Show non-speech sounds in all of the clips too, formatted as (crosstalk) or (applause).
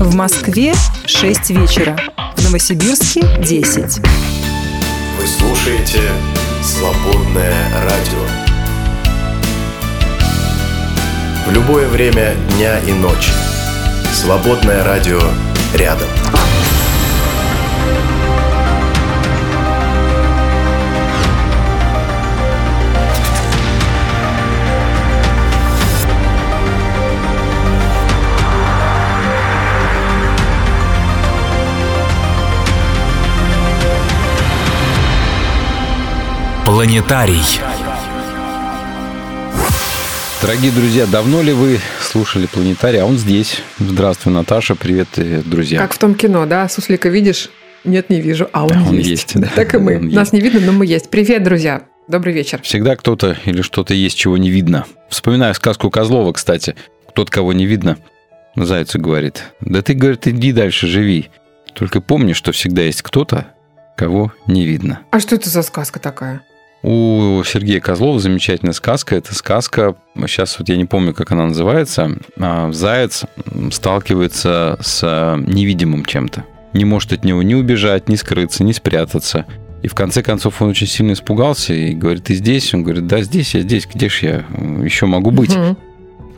В Москве 6 вечера. В Новосибирске 10. Вы слушаете «Свободное радио». В любое время дня и ночи. «Свободное радио» рядом. Планетарий. Дорогие друзья, давно ли вы слушали «Планетарий»? А он здесь. Здравствуй, Наташа. Привет, э, друзья. Как в том кино, да? Суслика видишь? Нет, не вижу. А он, Он есть. есть, да. Так и мы. Он Нас не видно, но мы есть. Привет, друзья. Добрый вечер. Всегда кто-то или что-то есть, чего не видно. Вспоминаю сказку Козлова, кстати. Тот, кого не видно, Зайцу говорит. Да ты, говорит, иди дальше, живи. Только помни, что всегда есть кто-то, кого не видно. А что это за сказка такая? У Сергея Козлова замечательная сказка. Это сказка, сейчас вот я не помню, как она называется. А, Заяц сталкивается с а, невидимым чем-то. Не может от него ни убежать, ни скрыться, ни спрятаться. И в конце концов он очень сильно испугался и говорит, ты здесь? Он говорит, да, здесь, я здесь, где ж я еще могу быть? Мгм.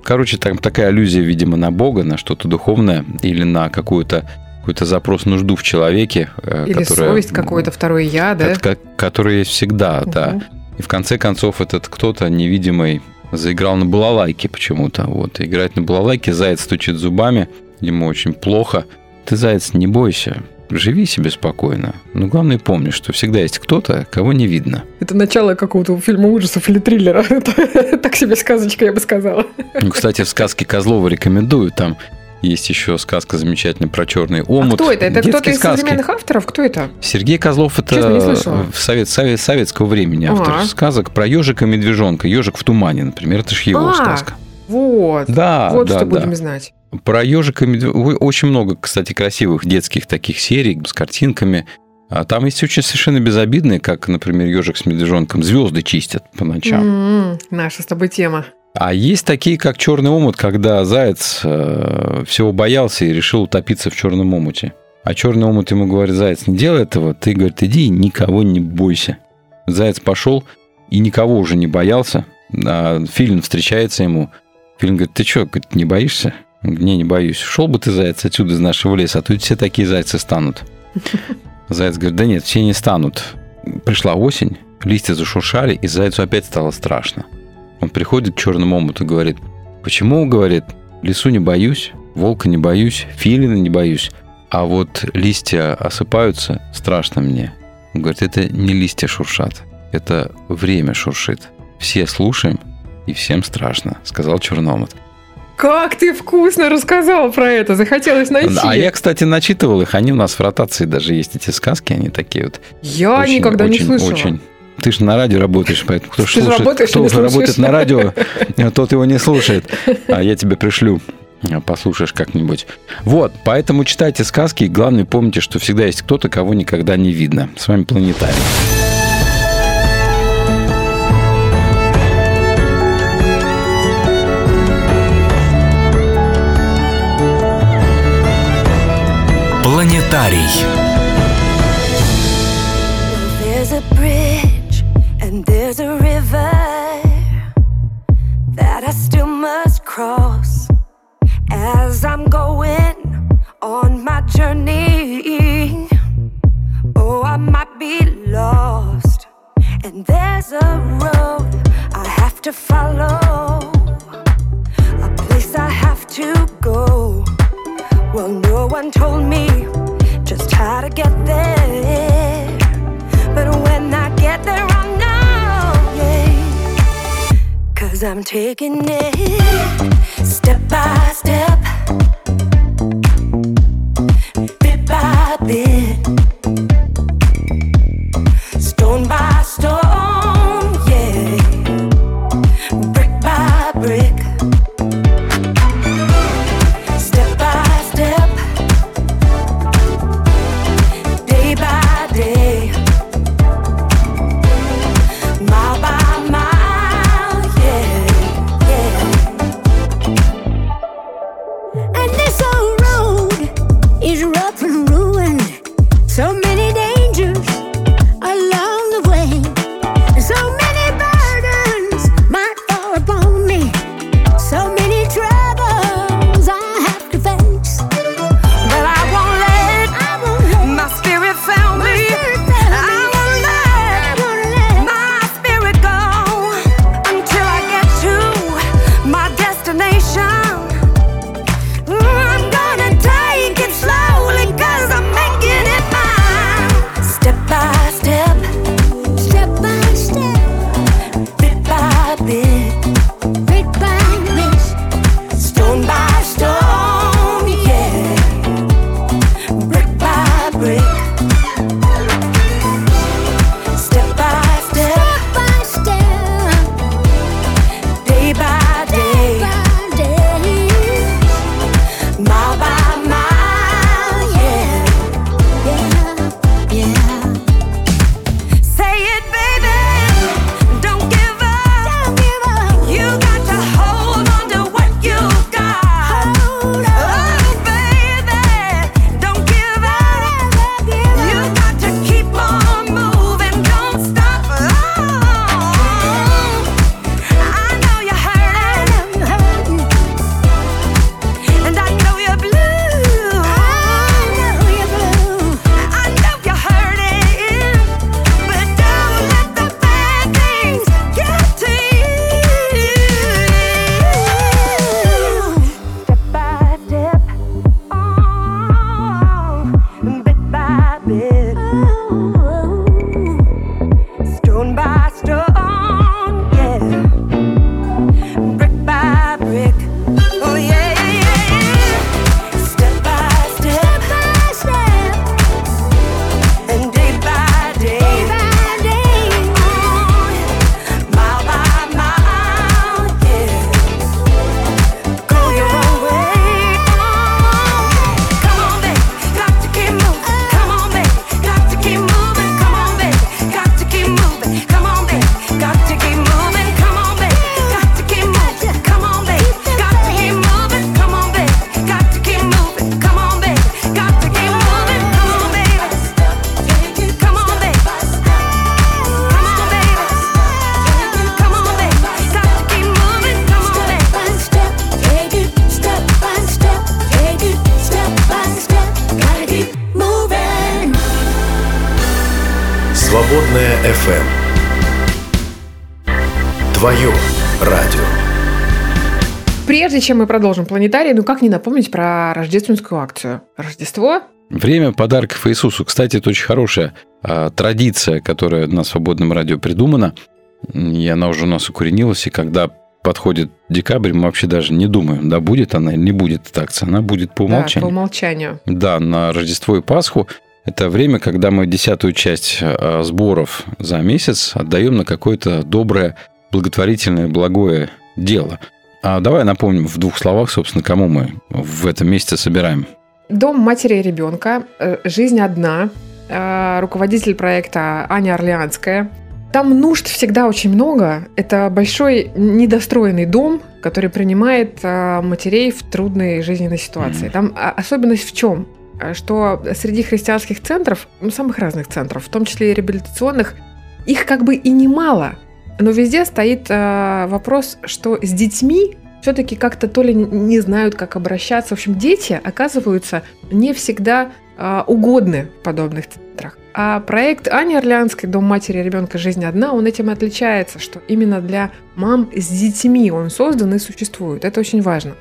Короче, там такая аллюзия, видимо, на Бога, на что-то духовное или на какую-то какой-то запрос, нужду в человеке, э, Или которая- совесть какое-то, второе я, да? ко- который есть всегда, да. Мгм. И в конце концов этот кто-то невидимый заиграл на балалайке почему-то. Вот, играет на балалайке, заяц стучит зубами, ему очень плохо. Ты, заяц, не бойся, живи себе спокойно. Но главное помни, что всегда есть кто-то, кого не видно. Это начало какого-то фильма ужасов или триллера. (laughs) Так себе сказочка, я бы сказала. Ну, кстати, в сказке Козлова рекомендую, там есть еще сказка замечательная про черный омут. А кто это? Это кто-то из сказки. современных авторов? Кто это? Сергей Козлов это в совет, совет- советского времени автор А. сказок про ежика и медвежонка. Ежик в тумане, например, это же его А, сказка. Вот. Да, Вот да, что да. будем знать. Про ежика и медвежонка очень много, кстати, красивых детских таких серий с картинками. А там есть очень совершенно безобидные, как, например, ежик с медвежонком звезды чистят по ночам. М-м, Наша с тобой тема. А есть такие, как черный омут, когда заяц э, всего боялся и решил утопиться в черном омуте. А черный омут ему говорит, заяц, не делай этого, ты, говорит, иди и никого не бойся. Заяц пошел и никого уже не боялся. А Филин встречается ему. Филин говорит, ты что, говорит, не боишься? Не, не боюсь. Шел бы ты, заяц, отсюда из нашего леса, а тут все такие зайцы станут. (laughs) Заяц говорит, да нет, все не станут. Пришла осень, листья зашуршали, и зайцу опять стало страшно. Он приходит к черному омуту и говорит, почему, говорит, лесу не боюсь, волка не боюсь, филина не боюсь, а вот листья осыпаются, страшно мне. Он говорит, это не листья шуршат, это время шуршит. Все слушаем, и всем страшно, сказал черный омут. Как ты вкусно рассказал про это. Захотелось найти. А я, кстати, начитывал их, они у нас в ротации даже есть эти сказки, они такие вот Я очень, никогда не очень, слышала. Очень. Ты же на радио работаешь, поэтому кто, слушает, работаешь кто уже работает на радио, (laughs) тот его не слушает. А я тебе пришлю. Послушаешь как-нибудь. Вот, поэтому читайте сказки. И главное, помните, что всегда есть кто-то, кого никогда не видно. С вами Планетарий. Планетарий. On my journey. Oh, I might be lost, and there's a road I have to follow, a place I have to go. Well, no one told me just how to get there. But when I get there, I'll know, yeah. Cause I'm taking it step by Прежде чем мы продолжим планетарий, ну как не напомнить про рождественскую акцию? Рождество Время подарков Иисусу. Кстати, это очень хорошая а, традиция, которая на свободном радио придумана. И она уже у нас укоренилась. И когда подходит декабрь, мы вообще даже не думаем, да, будет она или не будет эта акция. Она будет по умолчанию. Да, по умолчанию. Да, на Рождество и Пасху. Это время, когда мы десятую часть а, сборов за месяц отдаем на какое-то доброе, благотворительное, благое дело. А давай напомним в двух словах, собственно, кому мы в этом месяце собираем. Дом матери и ребенка, э, жизнь одна, э, руководитель проекта Аня Орлеанская. Там нужд всегда очень много. Это большой недостроенный дом, который принимает э, матерей в трудной жизненной ситуации. Там особенность в чем? Что среди христианских центров, ну, самых разных центров, в том числе и реабилитационных, их как бы и немало. Но везде стоит э, вопрос, что с детьми все-таки как-то то ли не знают, как обращаться. В общем, дети оказываются не всегда а, угодны в подобных центрах. А проект Ани Орлеанской «Дом матери и ребенка. Жизнь одна», он этим отличается, что именно для мам с детьми он создан и существует. Это очень важно.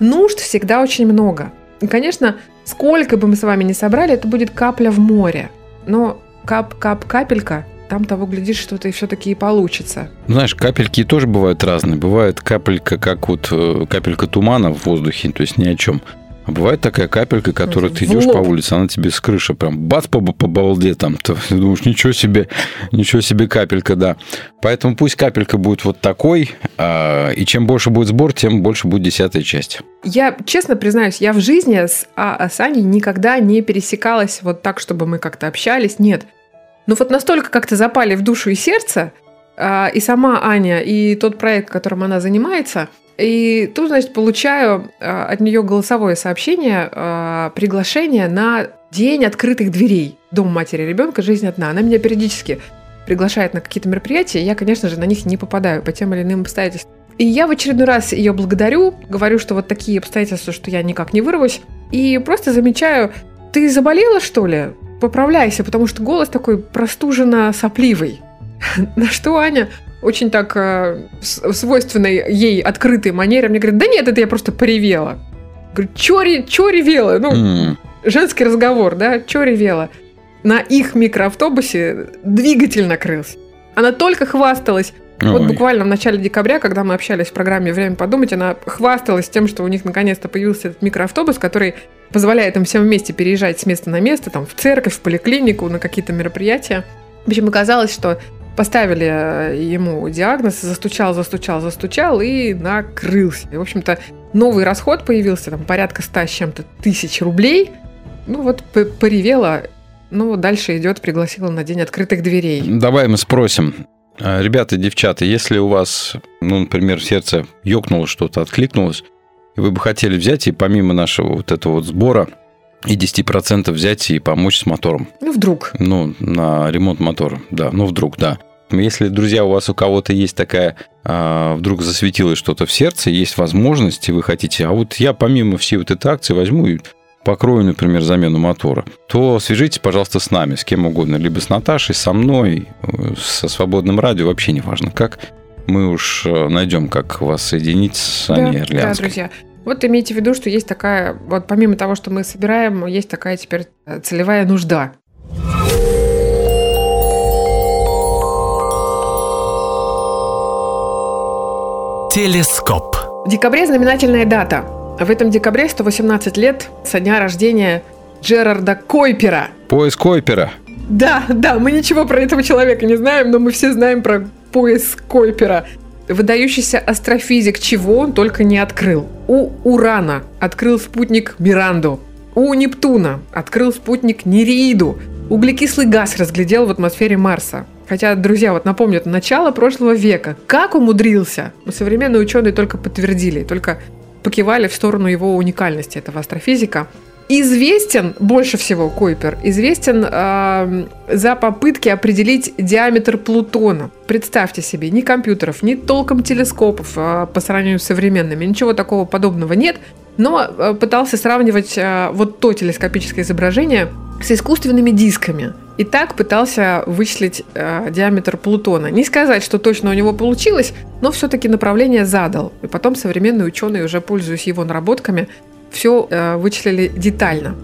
Нужд всегда очень много. И, конечно, сколько бы мы с вами ни собрали, это будет капля в море. Но кап-кап-капелька, там того глядишь, что-то и все-таки и получится. Ну, Знаешь, капельки тоже бывают разные. Бывает капелька, как вот э, капелька тумана в воздухе, то есть ни о чем. А бывает такая капелька, которую ты идешь по улице, она тебе с крыши прям бац по, по балде там. Ты (laughs) думаешь, ничего себе, ничего себе капелька, да. Поэтому пусть капелька будет вот такой, а, и чем больше будет сбор, тем больше будет десятая часть. Я честно признаюсь, я в жизни с, а, с Аней никогда не пересекалась вот так, чтобы мы как-то общались. Нет. Но вот настолько как-то запали в душу и сердце, а, и сама Аня, и тот проект, которым она занимается. И тут, значит, получаю а, от нее голосовое сообщение, а, приглашение на день открытых дверей. Дом матери ребенка, жизнь одна. Она меня периодически приглашает на какие-то мероприятия, я, конечно же, на них не попадаю по тем или иным обстоятельствам. И я в очередной раз ее благодарю, говорю, что вот такие обстоятельства, что я никак не вырвусь, и просто замечаю, ты заболела, что ли? Поправляйся, потому что голос такой простуженно-сопливый. (laughs) На что Аня очень так э, свойственной ей открытой манере мне говорит, да нет, это я просто поревела. Говорю, чё, ре- чё ревела? Ну, женский разговор, да, чё ревела? На их микроавтобусе двигатель накрылся. Она только хвасталась. Вот ой. буквально в начале декабря, когда мы общались в программе «Время подумать», она хвасталась тем, что у них наконец-то появился этот микроавтобус, который позволяет им всем вместе переезжать с места на место, там, в церковь, в поликлинику, на какие-то мероприятия. В общем, оказалось, что поставили э, ему диагноз, застучал, застучал, застучал и накрылся. И, в общем-то, новый расход появился, там, порядка 100 с чем-то тысяч рублей. Ну, вот поревела, ну, дальше идет, пригласила на день открытых дверей. Давай мы спросим. А, Ребята, девчата, если у вас, ну, например, сердце ёкнуло что-то, откликнулось, и вы бы хотели взять и помимо нашего вот этого вот сбора и 10% взять и помочь с мотором, Ну, вдруг. ну, на ремонт мотора, да, ну, вдруг, да. Если, друзья, у вас у кого-то есть такая, а, вдруг засветилось что-то в сердце, есть возможность, и вы хотите, а вот я помимо всей вот этой акции возьму и покрою, например, замену мотора, то свяжитесь, пожалуйста, с нами, с кем угодно, либо с Наташей, со мной, э, со свободным радио, вообще не важно как. Мы уж э, найдем, как вас соединить с Аней да, да, Орлеанской. друзья. Вот имейте в виду, что есть такая, вот помимо того, что мы собираем, есть такая теперь э, целевая нужда. Телескоп. В декабре знаменательная дата. В этом декабре 118 лет со дня рождения Джерарда Койпера. Поиск Койпера. Да, да, мы ничего про этого человека не знаем, но мы все знаем про пояс Койпера. Выдающийся астрофизик, чего он только не открыл. У Урана открыл спутник Миранду. У Нептуна открыл спутник Нереиду. Углекислый газ разглядел в атмосфере Марса. Хотя, друзья, вот напомню, это начало прошлого века. Как умудрился? Ну, Современные ученые только подтвердили, только покивали в сторону его уникальности, этого астрофизика. Известен больше всего Койпер, известен эм, за попытки определить диаметр Плутона. Представьте себе, ни компьютеров, ни толком телескопов э, по сравнению с современными, ничего такого подобного нет. Но э, пытался сравнивать э, вот то телескопическое изображение с искусственными дисками. И так пытался вычислить э, диаметр Плутона. Не сказать, что точно у него получилось, но все-таки направление задал. И потом современные ученые, уже пользуясь его наработками, все э, вычислили детально.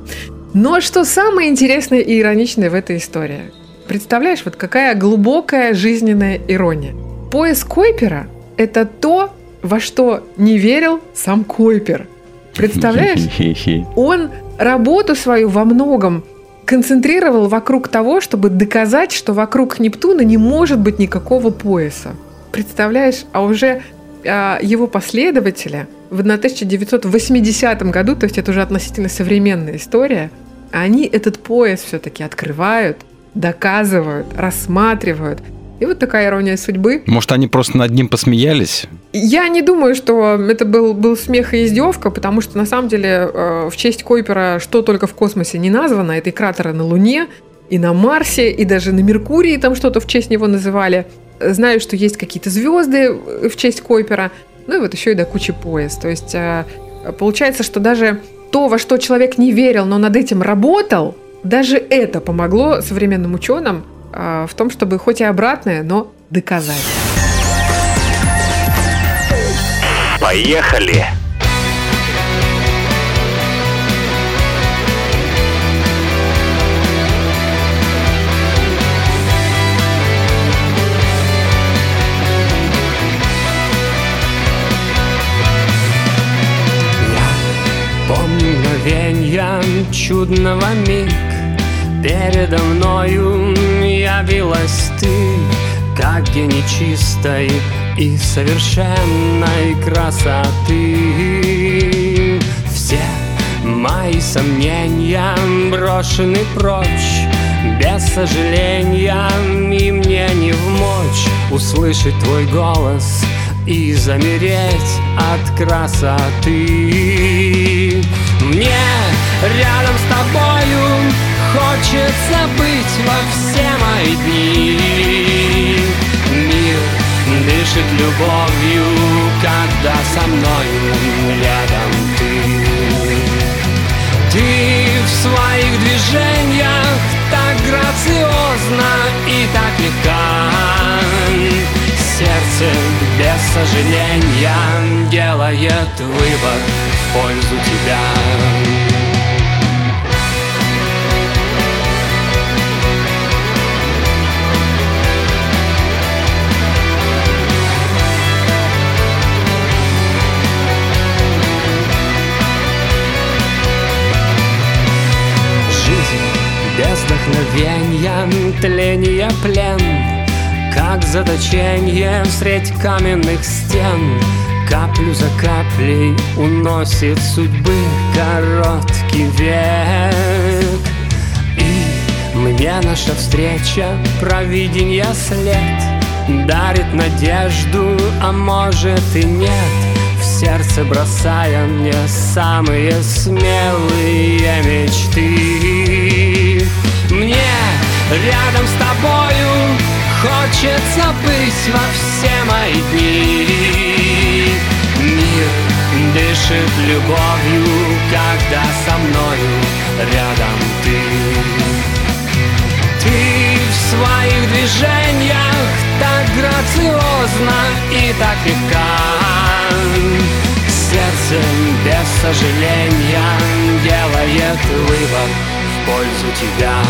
Но что самое интересное и ироничное в этой истории? Представляешь, вот какая глубокая жизненная ирония. Пояс Койпера – это то, во что не верил сам Койпер. Представляешь? (laughs) Он работу свою во многом концентрировал вокруг того, чтобы доказать, что вокруг Нептуна не может быть никакого пояса. Представляешь, а уже а, его последователи в 1980 году, то есть это уже относительно современная история, они этот пояс все-таки открывают, доказывают, рассматривают – и вот такая ирония судьбы. Может, они просто над ним посмеялись? Я не думаю, что это был, был смех и издевка, потому что на самом деле э, в честь Койпера что только в космосе не названо. Это и кратеры на Луне, и на Марсе, и даже на Меркурии там что-то в честь него называли. Знаю, что есть какие-то звезды в честь Койпера. Ну и вот еще и до кучи пояс. То есть э, получается, что даже то, во что человек не верил, но над этим работал, даже это помогло современным ученым в том, чтобы хоть и обратное, но доказать. Поехали! Помню мгновенья чудного миг Передо мною явилась ты Как гений чистой и совершенной красоты. Все мои сомнения брошены прочь Без сожаления и мне не вмочь Услышать твой голос и замереть от красоты. Мне рядом с тобою Хочется быть во все мои дни. Мир дышит любовью, когда со мною рядом ты. Ты в своих движениях так грациозно и так легка. Сердце без сожаления делает выбор в пользу тебя вдохновеньем тление плен Как заточение средь каменных стен. Каплю за каплей уносит судьбы короткий век. И мне наша встреча провиденья след Дарит надежду, а может и нет. В сердце бросая мне самые смелые мечты. Мне рядом с тобою хочется быть во все мои дни. Мир дышит любовью, когда со мною рядом ты. Ты в своих движениях так грациозно и так легка. Сердце без сожаления делает выбор пользу тебя.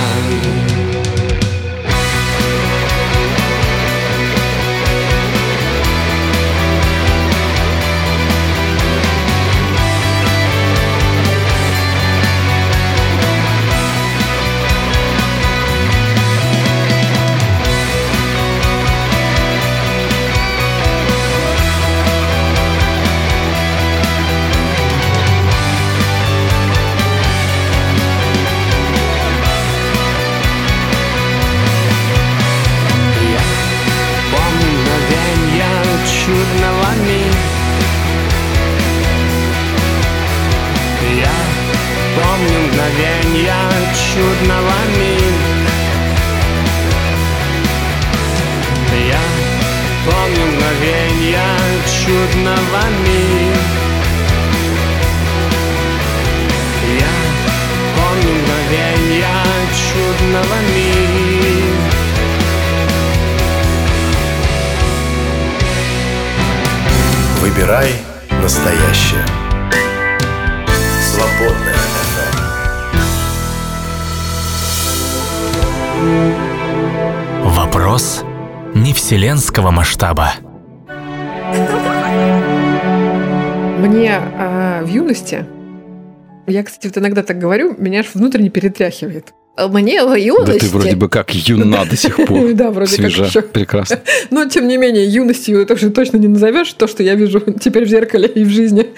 Выбирай настоящее. Свободная FM. Вопрос не вселенского масштаба. Мне а, в юности, я, кстати, вот иногда так говорю, меня аж внутренне перетряхивает. А Мне в юности... Да ты вроде бы как юна до сих (laughs) пор. Да, вроде как Свежа, еще. прекрасно. (laughs) Но, тем не менее, юностью это уже точно не назовешь, то, что я вижу теперь в зеркале и в жизни. (laughs)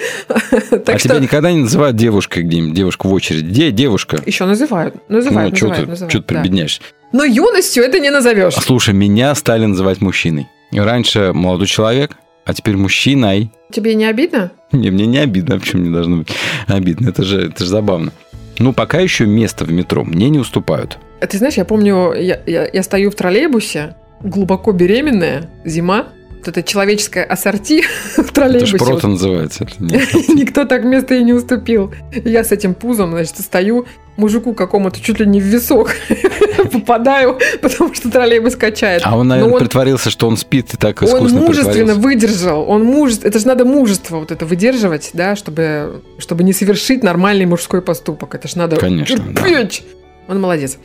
А что тебя никогда не называют девушкой где-нибудь, девушка в очередь. Где девушка? еще называют. Называют, ну, что называют, ты, чё ты прибедняешься? Но юностью это не назовешь. А слушай, меня стали называть мужчиной. Раньше молодой человек, а теперь мужчиной. Тебе не обидно? Не, мне не обидно, а почему мне должно быть обидно? Это же, это же забавно. Ну, пока еще место в метро мне не уступают. А Ты знаешь, я помню, я, я- я стою в троллейбусе, глубоко беременная, зима, это человеческое ассорти (laughs) в Это троллейбусе. шпрота называется. это (laughs) Никто так место и не уступил. Я с этим пузом, значит, стою мужику какому-то чуть ли не в висок (laughs) попадаю, потому что троллейбус качает. А он, Но наверное, он- притворился, что он спит и так Он искусно мужественно притворился. выдержал. Он мужеств... Это же надо мужество вот это выдерживать, да, чтобы, чтобы не совершить нормальный мужской поступок. Это же надо Конечно, да. Он молодец.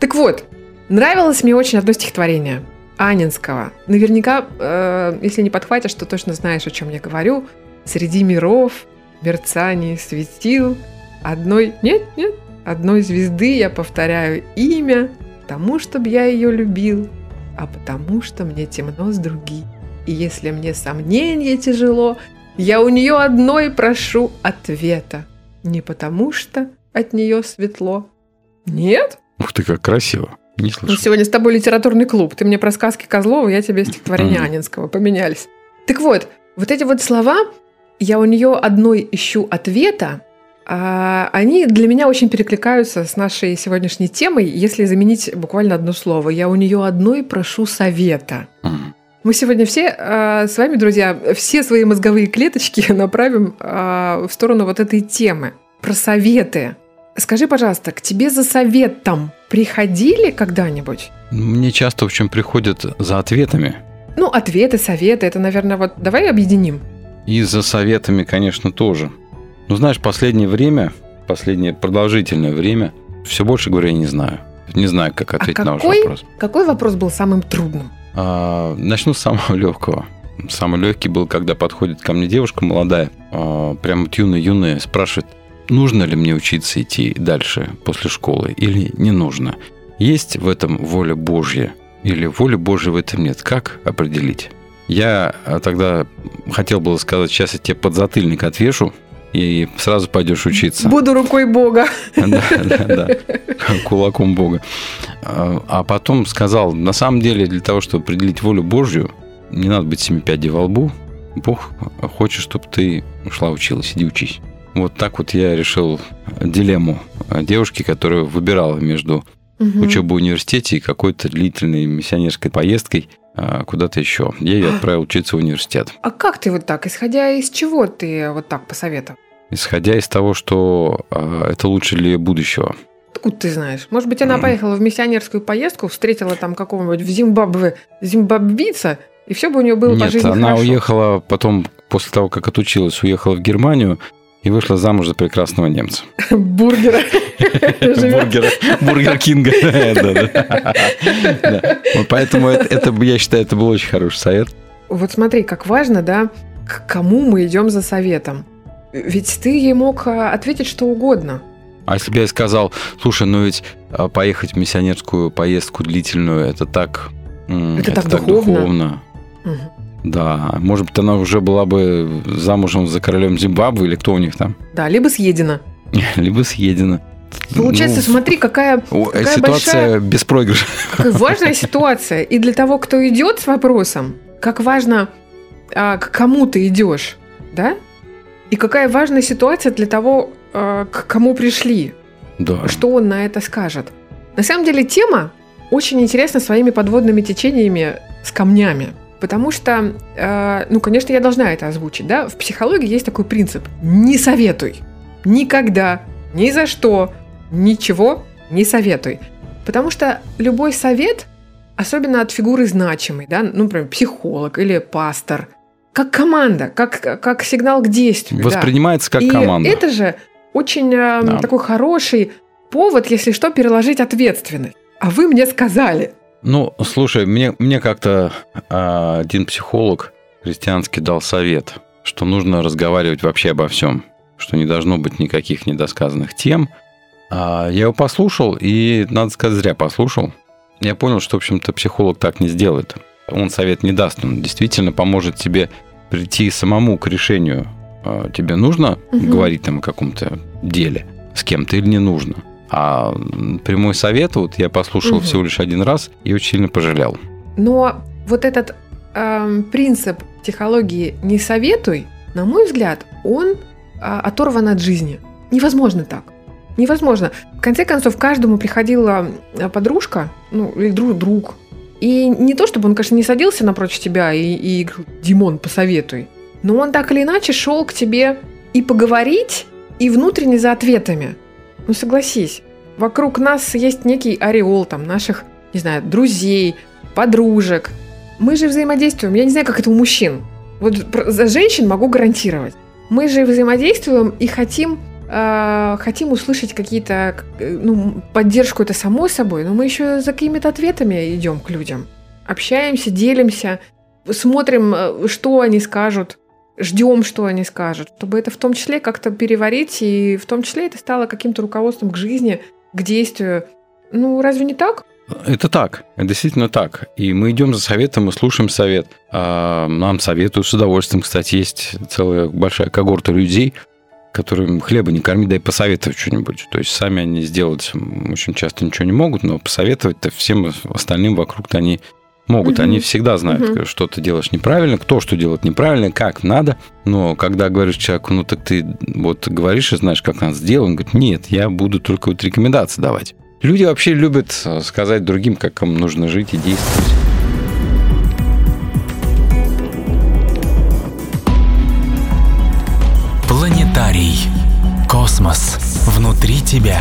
Так вот, нравилось мне очень одно стихотворение Анинского. Наверняка, э, если не подхватишь, то точно знаешь, о чем я говорю. Среди миров, мерцаний светил, одной... Нет, нет, одной звезды я повторяю имя, потому, чтобы я ее любил, а потому, что мне темно с другим. И если мне сомнение тяжело, я у нее одной прошу ответа. Не потому, что от нее светло. Нет? Ух ты, как красиво. Не Ну, слышал. сегодня с тобой литературный клуб. Ты мне про сказки Козлова, я тебе стихотворение Мгм. Анинского. Поменялись. Так вот, вот эти вот слова, я у нее одной ищу ответа, а они для меня очень перекликаются с нашей сегодняшней темой, если заменить буквально одно слово. Я у нее одной прошу совета. Мгм. Мы сегодня все а, с вами, друзья, все свои мозговые клеточки (laughs) направим а, в сторону вот этой темы про советы. Скажи, пожалуйста, к тебе за советом приходили когда-нибудь? Мне часто, в общем, приходят за ответами. Ну, ответы, советы, это, наверное, вот давай объединим. И за советами, конечно, тоже. Ну, знаешь, последнее время, последнее продолжительное время, все больше говорю, я не знаю. Не знаю, как ответить на ваш какой? вопрос. Какой вопрос был самым трудным? А, начну с самого (laughs) легкого. Самый легкий был, когда подходит ко мне девушка молодая, а, прям вот юная-юная, спрашивает, нужно ли мне учиться идти дальше после школы или не нужно. Есть в этом воля Божья или воли Божьей в этом нет? Как определить? Я а, тогда хотел было сказать, сейчас я тебе подзатыльник отвешу, и сразу пойдешь учиться. Буду рукой Бога. Да, да, да. Кулаком Бога. А а потом сказал, на самом деле, для того, чтобы определить волю Божью, не надо быть семи пядей во лбу. Бог хочет, чтобы ты шла училась, иди учись. Вот так вот я решил дилемму девушки, которая выбирала между Мгм. учебой в университете и какой-то длительной миссионерской поездкой а, куда-то еще. Я ее отправил учиться в университет. А как ты вот так? Исходя из чего ты вот так посоветовал? Исходя из того, что а, это лучше для будущего. Откуда ты знаешь? Может быть, она поехала в миссионерскую поездку, встретила там какого-нибудь в Зимбабве зимбабвийца, и все бы у нее было по Нет, жизни она хорошо. уехала потом, после того, как отучилась, уехала в Германию и вышла замуж за прекрасного немца. Бургера. Бургера, Бургер Кинга. (laughs) Поэтому это, это, я считаю, это был очень хороший совет. Вот смотри, как важно, да, к кому мы идем за советом. Ведь ты ей мог а, ответить что угодно. А если бы я сказал, слушай, ну ведь а, поехать в миссионерскую поездку длительную, это так... м, Это так духовно. духовно. Мгм. Да, может быть, она уже была бы замужем за королем Зимбабве или кто у них там, Да, либо съедена. (laughs) либо съедена. Получается, Ну, смотри, какая, о, какая ситуация большая, без проигрыша. какая важная ситуация. И для того, кто идет с вопросом, как важно, а, к кому ты идешь, да? И какая важная ситуация для того, а, к кому пришли. Да. что он на это скажет. На самом деле тема очень интересна своими подводными течениями с камнями. Потому что, э, ну, конечно, я должна это озвучить, да? В психологии есть такой принцип. Не советуй. Никогда, ни за что, ничего не советуй. Потому что любой совет, особенно от фигуры значимой, да, ну, например, психолог или пастор, как команда, как, как сигнал к действию. да. Воспринимается как И команда. это же очень э, Да. такой хороший повод, если что, переложить ответственность. А вы мне сказали. Ну, слушай, мне, мне как-то а, один психолог христианский дал совет, что нужно разговаривать вообще обо всем, что не должно быть никаких недосказанных тем. А, я его послушал, и, надо сказать, зря послушал. Я понял, что, в общем-то, психолог так не сделает. Он совет не даст, он действительно поможет тебе прийти самому к решению. а, Тебе нужно Мгм. говорить там о каком-то деле с кем-то или не нужно. А прямой совет, вот я послушал Мгм. всего лишь один раз и очень сильно пожалел. Но вот этот эм, принцип психологии «не советуй», на мой взгляд, он а, оторван от жизни. Невозможно так. Невозможно. В конце концов, каждому приходила а, подружка, ну, или друг, друг. И не то, чтобы он, конечно, не садился напротив тебя и, и говорил, Димон, посоветуй. Но он так или иначе шел к тебе и поговорить, и внутренне за ответами. Ну, согласись, вокруг нас есть некий ореол там наших, не знаю, друзей, подружек. Мы же взаимодействуем. Я не знаю, как это у мужчин. Вот за женщин могу гарантировать. Мы же взаимодействуем и хотим, э, хотим услышать какие-то, ну, поддержку это само собой, но мы еще за какими-то ответами идем к людям. Общаемся, делимся, смотрим, э, что они скажут, ждем, что они скажут, чтобы это в том числе как-то переварить, и в том числе это стало каким-то руководством к жизни, к действию. Ну, разве не так? Это так, это действительно так. И мы идем за советом, мы слушаем совет. А Нам советуют с удовольствием. Кстати, есть целая большая когорта людей, которым хлеба не корми, дай посоветовать что-нибудь. То есть сами они сделать очень часто ничего не могут, но посоветовать-то всем остальным вокруг-то они могут. Мгм. Они всегда знают, Мгм. что ты делаешь неправильно, кто что делает неправильно, как надо. Но когда говоришь человеку, ну так ты вот говоришь и знаешь, как надо сделать, он говорит, нет, я буду только вот рекомендации давать. Люди вообще любят э, сказать другим, как им нужно жить и действовать. Планетарий. Космос. Внутри тебя.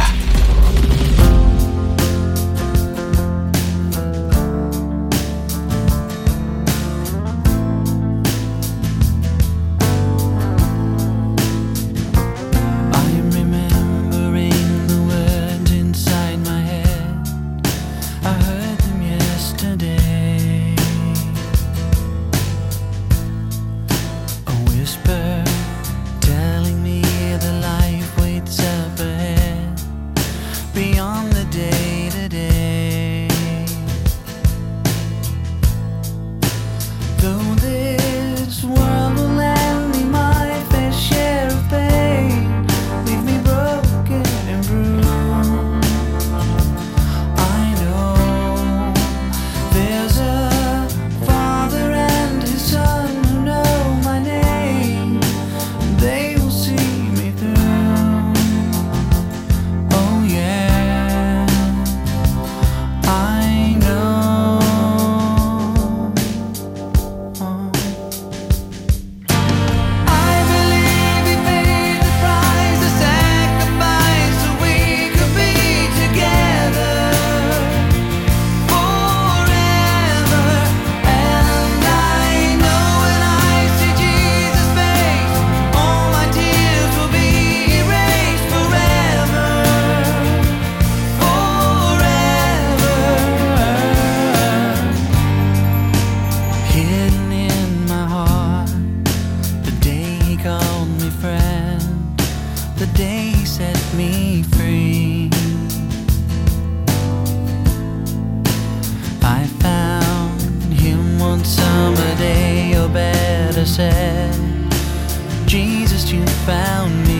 Found me.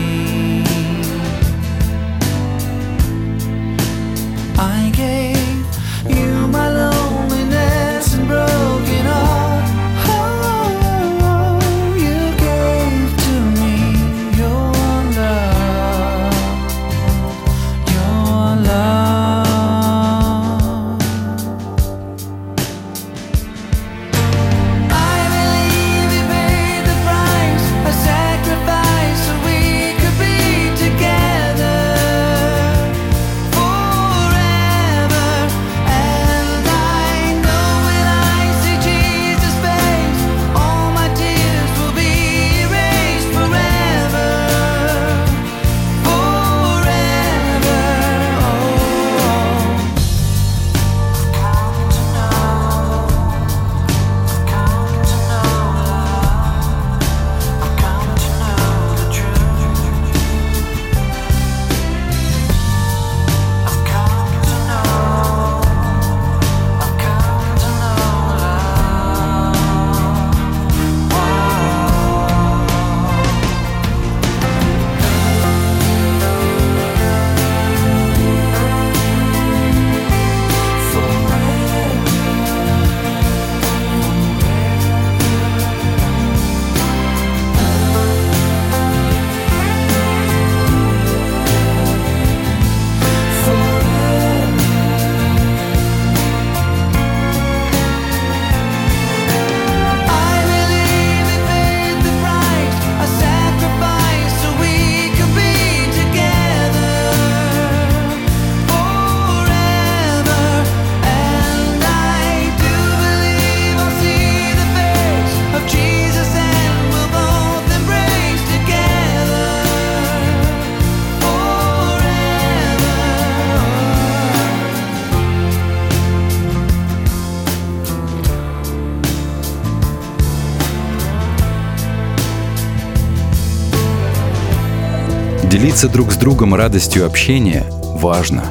Делиться друг с другом радостью общения важно.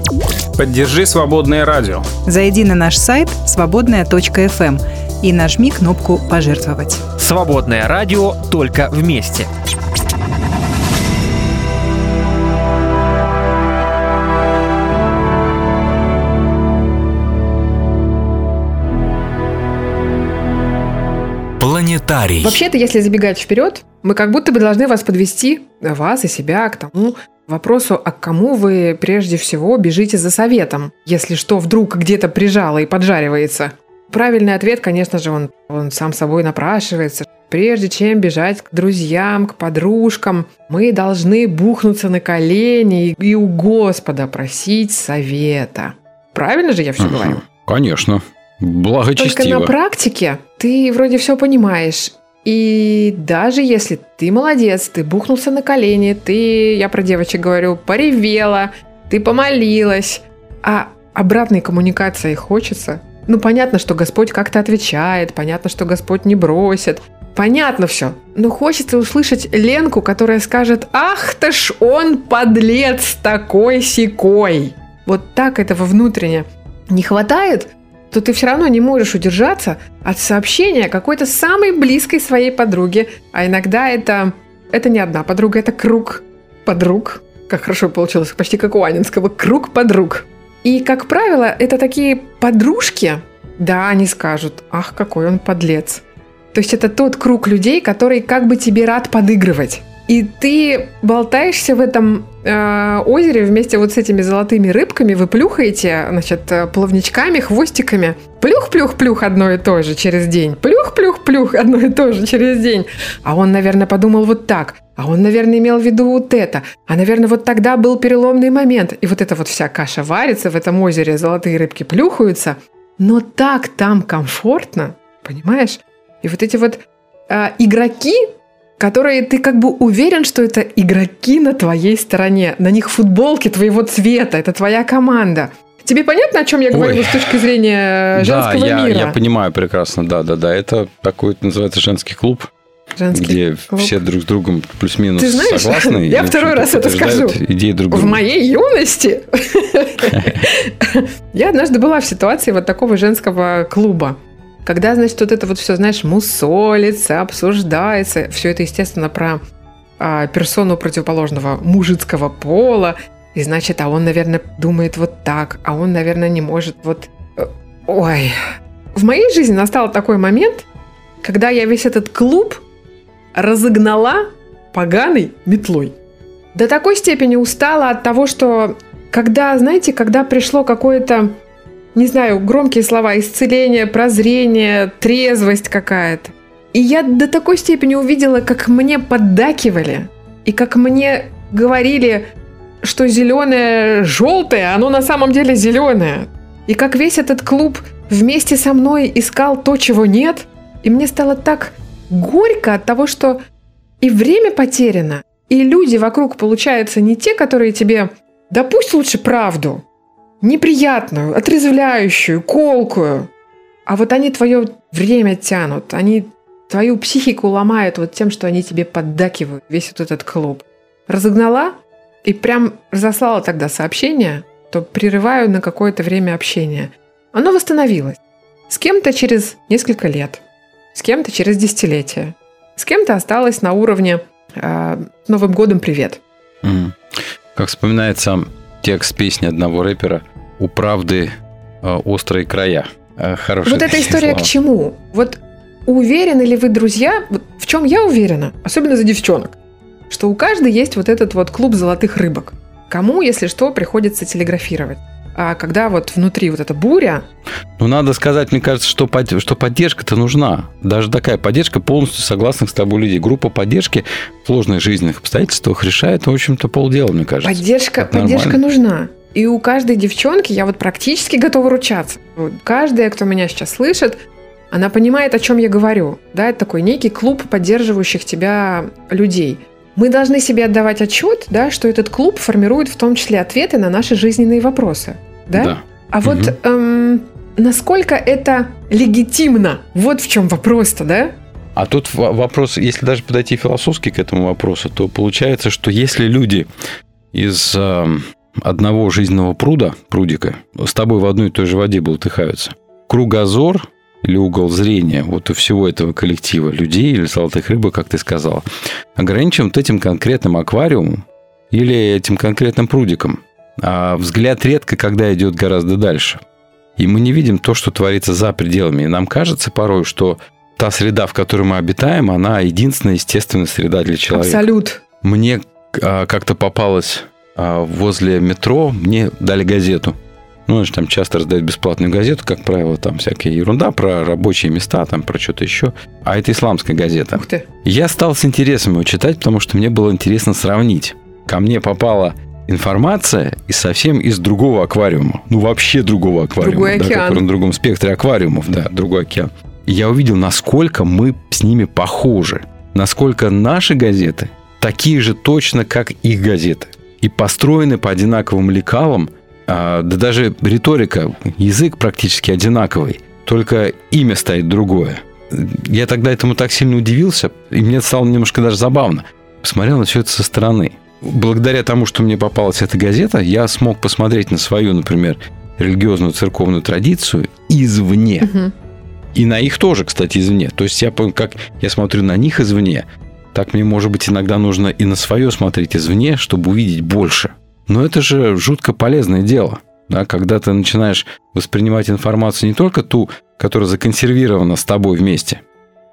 Поддержи свободное радио. Зайди на наш сайт свободная.фм и нажми кнопку «Пожертвовать». Свободное радио только вместе. Планетарий. Вообще-то, если забегать вперед, мы как будто бы должны вас подвести, вас и себя, к тому вопросу, а к кому вы прежде всего бежите за советом, если что вдруг где-то прижало и поджаривается. Правильный ответ, конечно же, он, он сам собой напрашивается. Прежде чем бежать к друзьям, к подружкам, мы должны бухнуться на колени и, и у Господа просить совета. Правильно же я все говорю? Конечно. Только Благочестиво. на практике ты вроде все понимаешь. И даже если ты молодец, ты бухнулся на колени, ты, я про девочек говорю, поревела, ты помолилась, а обратной коммуникации хочется. Ну, понятно, что Господь как-то отвечает, понятно, что Господь не бросит, понятно все. Но хочется услышать Ленку, которая скажет, ах ты ж он подлец такой секой. Вот так этого внутренне не хватает, то ты все равно не можешь удержаться от сообщения какой-то самой близкой своей подруге. А иногда это, это не одна подруга, это круг подруг. Как хорошо получилось, почти как у Анинского. Круг подруг. И, как правило, это такие подружки, да, они скажут, ах, какой он подлец. То есть это тот круг людей, который как бы тебе рад подыгрывать. И ты болтаешься в этом э, озере вместе вот с этими золотыми рыбками, вы плюхаете, значит, э, плавничками, хвостиками. Плюх-плюх-плюх одно и то же через день. Плюх-плюх-плюх (laughs) одно и то же через день. А он, наверное, подумал вот так. А он, наверное, имел в виду вот это. А, наверное, вот тогда был переломный момент. И вот эта вот вся каша варится в этом озере, золотые рыбки плюхаются. Но так там комфортно, понимаешь? И вот эти вот э, игроки, которые ты как бы уверен, что это игроки на твоей стороне. На них футболки твоего цвета, это твоя команда. Тебе понятно, о чем я говорю Ой. с точки зрения Да, женского я, мира? я понимаю прекрасно, да, да, да. Это такой называется женский клуб, Женский где клуб. все друг с другом плюс-минус Ты знаешь, согласны. (laughs) я второй раз это скажу. Идеи друг В моей юности (laughs) (laughs) я однажды была в ситуации вот такого женского клуба. Когда, значит, вот это вот все, знаешь, мусолится, обсуждается. Все это, естественно, про а, персону противоположного мужицкого пола. И значит, а он, наверное, думает вот так, а он, наверное, не может вот... э, Ой. В моей жизни настал такой момент, когда я весь этот клуб разогнала поганой метлой. До такой степени устала от того, что когда, знаете, когда пришло какое-то, не знаю, громкие слова, исцеление, прозрение, трезвость какая-то. И я до такой степени увидела, как мне поддакивали, и как мне говорили, что зеленое желтое, оно на самом деле зеленое. И как весь этот клуб вместе со мной искал то, чего нет. И мне стало так горько от того, что и время потеряно, и люди вокруг, получаются, не те, которые тебе, да пусть лучше правду, неприятную, отрезвляющую, колкую, а вот они твое время тянут, они твою психику ломают вот тем, что они тебе поддакивают, весь вот этот клуб. Разогнала и прям разослала тогда сообщение, то прерываю на какое-то время общение. Оно восстановилось. С кем-то через несколько лет, с кем-то через десятилетия, с кем-то осталось на уровне э, «С Новым годом привет». Мгм. Как вспоминается текст песни одного рэпера «У правды э, острые края». Э, Хорошие Вот эта история слова. к чему? Вот уверены ли вы, друзья, вот в чем я уверена, особенно за девчонок, что у каждой есть вот этот вот клуб золотых рыбок. Кому, если что, приходится телеграфировать. А когда вот внутри вот эта буря, Ну, надо сказать, мне кажется, что, под- что поддержка-то нужна. Даже такая поддержка полностью согласных с тобой людей. Группа поддержки в сложных жизненных обстоятельствах решает, в общем-то, полдела, мне кажется. поддержка, поддержка нужна. И у каждой девчонки я вот практически готова ручаться. Вот каждая, кто меня сейчас слышит, она понимает, о чем я говорю. Да, это такой некий клуб поддерживающих тебя людей. Мы должны себе отдавать отчет, да, что этот клуб формирует в том числе ответы на наши жизненные вопросы. Да? Да. А вот Мгм. эм, насколько это легитимно? Вот в чем вопрос-то, да? А тут во- вопрос, если даже подойти философски к этому вопросу, то получается, что если люди из э, одного жизненного пруда, прудика, с тобой в одной и той же воде болтыхаются, кругозор или угол зрения вот у всего этого коллектива людей или золотых рыбок, как ты сказал, ограничен вот этим конкретным аквариумом или этим конкретным прудиком. А взгляд редко когда идет гораздо дальше. И мы не видим то, что творится за пределами. И нам кажется порой, что та среда, в которой мы обитаем, она единственная естественная среда для человека. Абсолют. Мне а, как-то попалось а, возле метро, мне дали газету. Ну, знаешь, там часто раздают бесплатную газету, как правило, там всякая ерунда про рабочие места, там про что-то еще. А это исламская газета. Ух ты. Я стал с интересом его читать, потому что мне было интересно сравнить. Ко мне попала информация из совсем из другого аквариума. Ну, вообще другого аквариума. Другой да, океан. который на другом спектре аквариумов, да, другой океан. И я увидел, насколько мы с ними похожи. Насколько наши газеты такие же точно, как их газеты. И построены по одинаковым лекалам, а, да даже риторика, язык практически одинаковый, только имя стоит другое. Я тогда этому так сильно удивился, и мне стало немножко даже забавно. Посмотрел на все это со стороны. Благодаря тому, что мне попалась эта газета, я смог посмотреть на свою, например, религиозную церковную традицию извне. Мгм. И на их тоже, кстати, извне. То есть я как я смотрю на них извне, так мне, может быть, иногда нужно и на свое смотреть извне, чтобы увидеть больше. Но это же жутко полезное дело. Да, когда ты начинаешь воспринимать информацию не только ту, которая законсервирована с тобой вместе,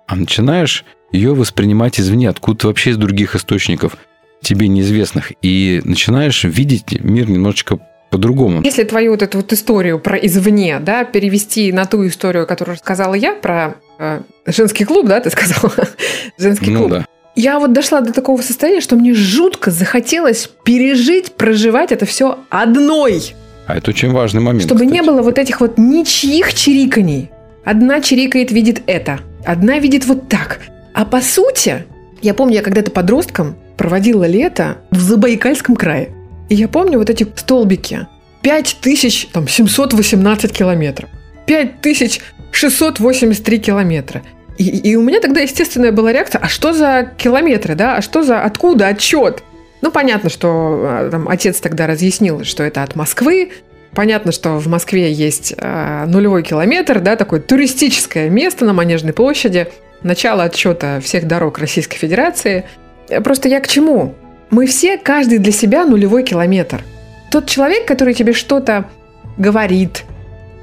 а начинаешь ее воспринимать извне, откуда вообще из других источников тебе неизвестных. И начинаешь видеть мир немножечко по-другому. Если твою вот эту вот историю про извне, да, перевести на ту историю, которую рассказала я про э, женский клуб, да, ты сказала? (laughs) женский Ну клуб. да. Я вот дошла до такого состояния, что мне жутко захотелось пережить, проживать это все одной. А это очень важный момент. Чтобы не кстати. было вот этих вот ничьих чириканий. Одна чирикает, видит это. Одна видит вот так. А по сути, я помню, я когда-то подростком проводила лето в Забайкальском крае. И я помню вот эти столбики. 5718 километров. 5683 километра. И, и у меня тогда естественная была реакция, а что за километры, да? А что за, откуда отчет? Ну, понятно, что а, там, отец тогда разъяснил, что это от Москвы. Понятно, что в Москве есть а, нулевой километр, да, такое туристическое место на Манежной площади. Начало отчета всех дорог Российской Федерации. Э, Просто я к чему? Мы все, каждый для себя нулевой километр. Тот человек, который тебе что-то говорит,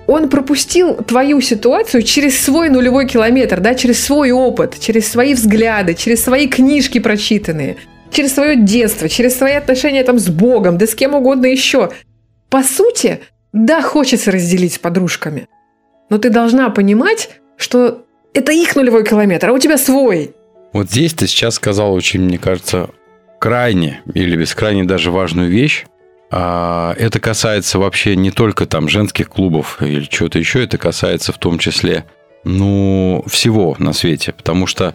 он пропустил твою ситуацию через свой нулевой километр, да, через свой опыт, через свои взгляды, через свои книжки прочитанные, через свое детство, через свои отношения там с Богом, да с кем угодно еще. По сути, да, хочется разделить с подружками, но ты должна понимать, что это их нулевой километр, а у тебя свой. Вот здесь ты сейчас сказал очень, мне кажется, крайне или бескрайне даже важную вещь. А, Это касается вообще не только там женских клубов или чего-то еще, это касается в том числе, ну, всего на свете. Потому что,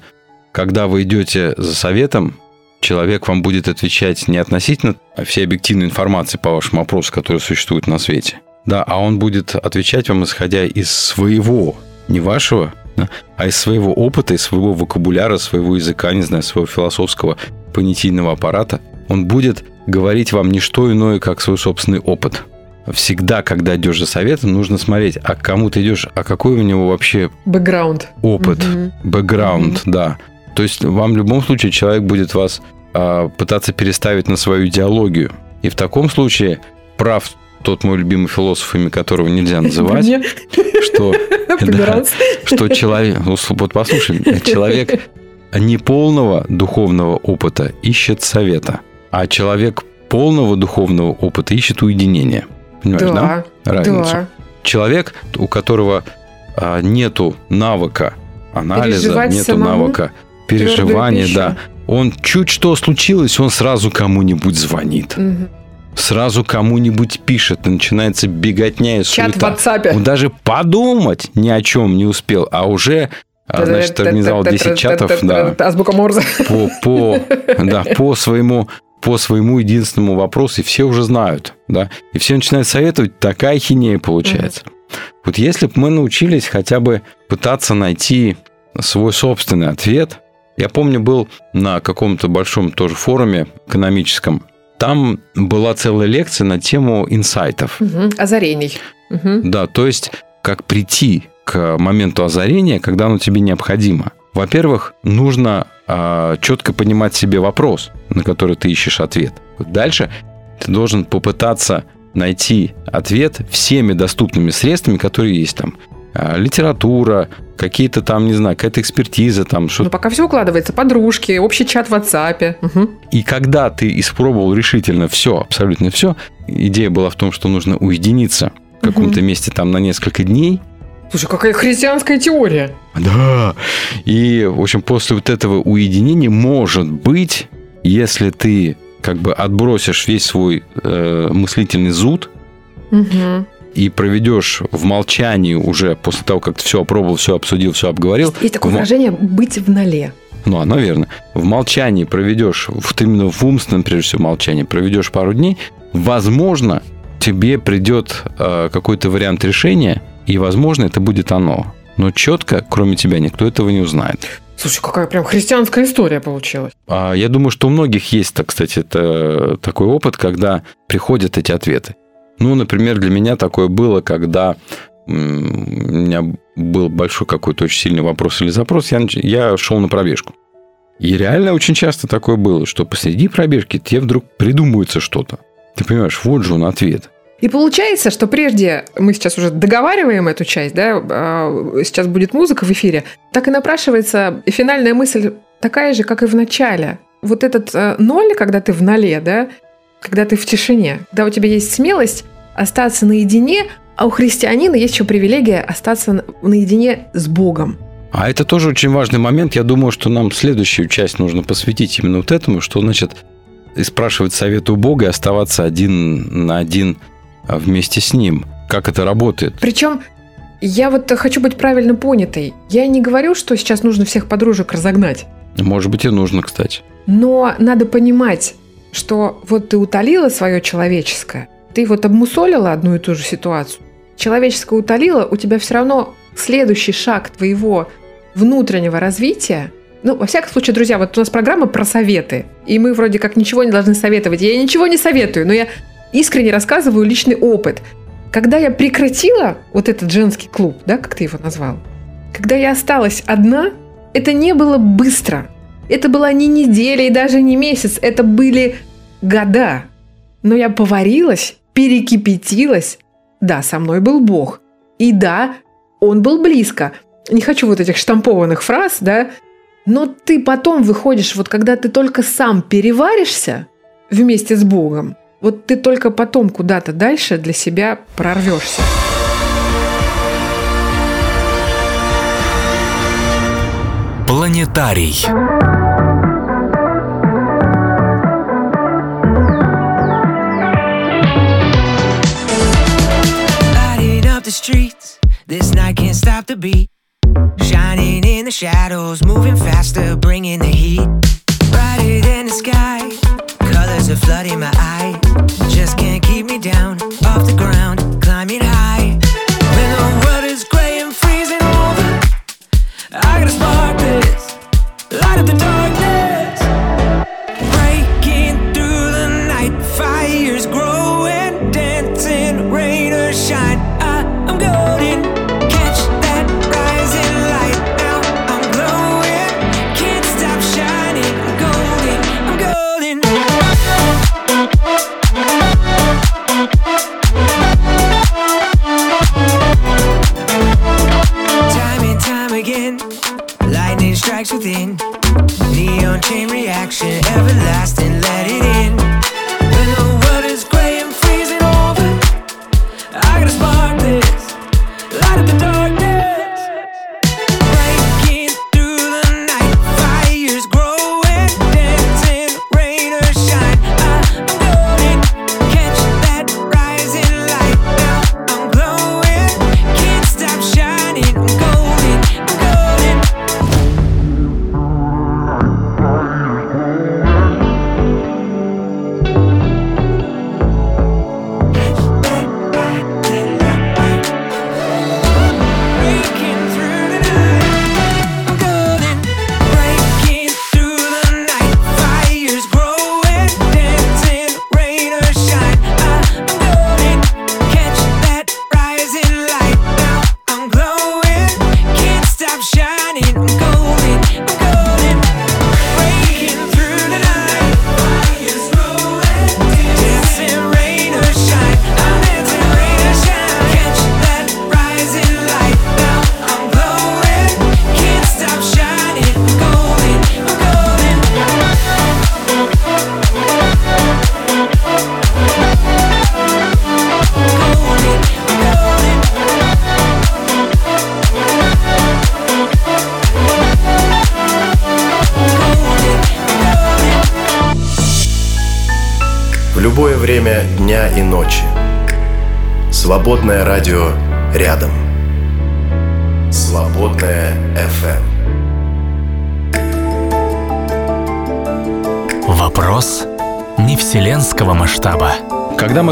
когда вы идете за советом, человек вам будет отвечать не относительно всей объективной информации по вашему вопросу, которая существует на свете, да, а он будет отвечать вам, исходя из своего, не вашего, да, а из своего опыта, из своего вокабуляра, своего языка, не знаю, своего философского понятийного аппарата, он будет говорить вам не что иное, как свой собственный опыт. Всегда, когда идешь за советом, нужно смотреть, а к кому ты идешь, а какой у него вообще Бэкграунд. опыт, бэкграунд, да. То есть вам в любом случае человек будет вас а, пытаться переставить на свою идеологию. И в таком случае прав тот мой любимый философ, имя которого нельзя (laughs) называть, что, (laughs) да, что человек, ну, вот послушай, человек (laughs) неполного духовного опыта ищет совета, а человек полного духовного опыта ищет уединения. Понимаешь, да? Да, Разницу. да. Человек, у которого а, нету навыка анализа, Переживать нету самому навыка переживания, да. Он чуть что случилось, он сразу кому-нибудь звонит, Мгм. сразу кому-нибудь пишет, начинается беготня и Чат в суета. WhatsApp. Он даже подумать ни о чем не успел, а уже, а, значит, организовал 10 чатов, да, Азбука Морзе. по, по, да, по своему по своему единственному вопросу, и все уже знают, да, и все начинают советовать, такая хинея получается. Вот если бы мы научились хотя бы пытаться найти свой собственный ответ. Я помню, был на каком-то большом тоже форуме экономическом. Там была целая лекция на тему инсайтов. Мгм. Озарений. Мгм. Да, то есть как прийти к моменту озарения, когда оно тебе необходимо. Во-первых, нужно четко понимать себе вопрос, на который ты ищешь ответ. Дальше ты должен попытаться найти ответ всеми доступными средствами, которые есть там. А, Литература, какие-то там, не знаю, какая-то экспертиза, там Ну, что-то. пока все укладывается. Подружки, общий чат в WhatsApp. Мгм. И когда ты испробовал решительно все, абсолютно все, идея была в том, что нужно уединиться в каком-то месте там на несколько дней, Слушай, какая христианская теория. Да. И, в общем, после вот этого уединения, может быть, если ты как бы отбросишь весь свой э, мыслительный зуд Мгм. и проведешь в молчании уже после того, как ты все опробовал, все обсудил, все обговорил. Есть такое в выражение «быть в нале». Ну, наверное. В молчании проведешь, вот именно в умственном, прежде всего, молчании, проведешь пару дней, возможно, тебе придет э, какой-то вариант решения, и, возможно, это будет оно. Но четко, кроме тебя, никто этого не узнает. Слушай, какая прям христианская история получилась. А Я думаю, что у многих есть, так, кстати, это такой опыт, когда приходят эти ответы. Ну, например, для меня такое было, когда у меня был большой какой-то очень сильный вопрос или запрос, я, я шел на пробежку. И реально очень часто такое было, что посреди пробежки тебе вдруг придумывается что-то. Ты понимаешь, вот же он ответ. И получается, что прежде мы сейчас уже договариваем эту часть, да, а, сейчас будет музыка в эфире, так и напрашивается финальная мысль такая же, как и в начале. Вот этот э, ноль, когда ты в ноле, да, когда ты в тишине, когда у тебя есть смелость остаться наедине, а у христианина есть еще привилегия остаться на- наедине с Богом. А это тоже очень важный момент. Я думаю, что нам следующую часть нужно посвятить именно вот этому, что значит и спрашивать совет у Бога и оставаться один на один вместе с Ним. Как это работает? Причем я вот хочу быть правильно понятой. Я не говорю, что сейчас нужно всех подружек разогнать. Может быть, и нужно, кстати. Но надо понимать, что вот ты утолила свое человеческое, ты вот обмусолила одну и ту же ситуацию, человеческое утолила, у тебя все равно следующий шаг твоего внутреннего развития, ну, во всяком случае, друзья, вот у нас программа про советы, и мы вроде как ничего не должны советовать. Я ничего не советую, но я искренне рассказываю личный опыт. Когда я прекратила вот этот женский клуб, да, как ты его назвал, когда я осталась одна, это не было быстро. Это была не неделя и даже не месяц, это были года. Но я поварилась, перекипятилась. Да, со мной был Бог. И да, он был близко. Не хочу вот этих штампованных фраз, да, но ты потом выходишь, вот когда ты только сам переваришься вместе с Богом, вот ты только потом куда-то дальше для себя прорвешься. Планетарий. streets. This night can't stop the beat. Shining in the shadows, moving faster, bringing the heat. Brighter than the sky, colors are flooding my eye. Just can't keep me down, off the ground, within. Neon chain reaction, everlasting,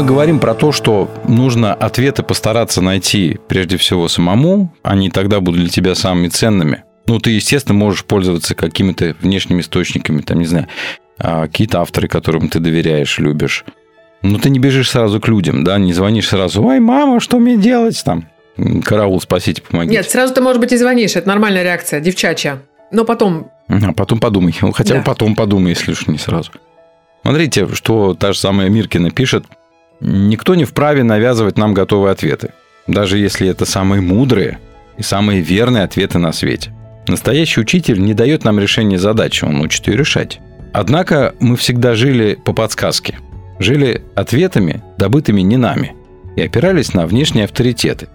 мы говорим про то, что нужно ответы постараться найти прежде всего самому, они тогда будут для тебя самыми ценными. Ну, ты, естественно, можешь пользоваться какими-то внешними источниками, там, не знаю, а, какие-то авторы, которым ты доверяешь, любишь. Но ты не бежишь сразу к людям, да, не звонишь сразу, ой, мама, что мне делать там? Караул, спасите, помогите. Нет, сразу ты, может быть, и звонишь. Это нормальная реакция, девчачья. Но потом... А потом подумай. Хотя бы Да. потом подумай, если уж не сразу. Смотрите, что та же самая Миркина пишет. Никто не вправе навязывать нам готовые ответы. Даже если это самые мудрые и самые верные ответы на свете. Настоящий учитель не дает нам решения задачи, он учит ее решать. Однако мы всегда жили по подсказке. Жили ответами, добытыми не нами. И опирались на внешние авторитеты.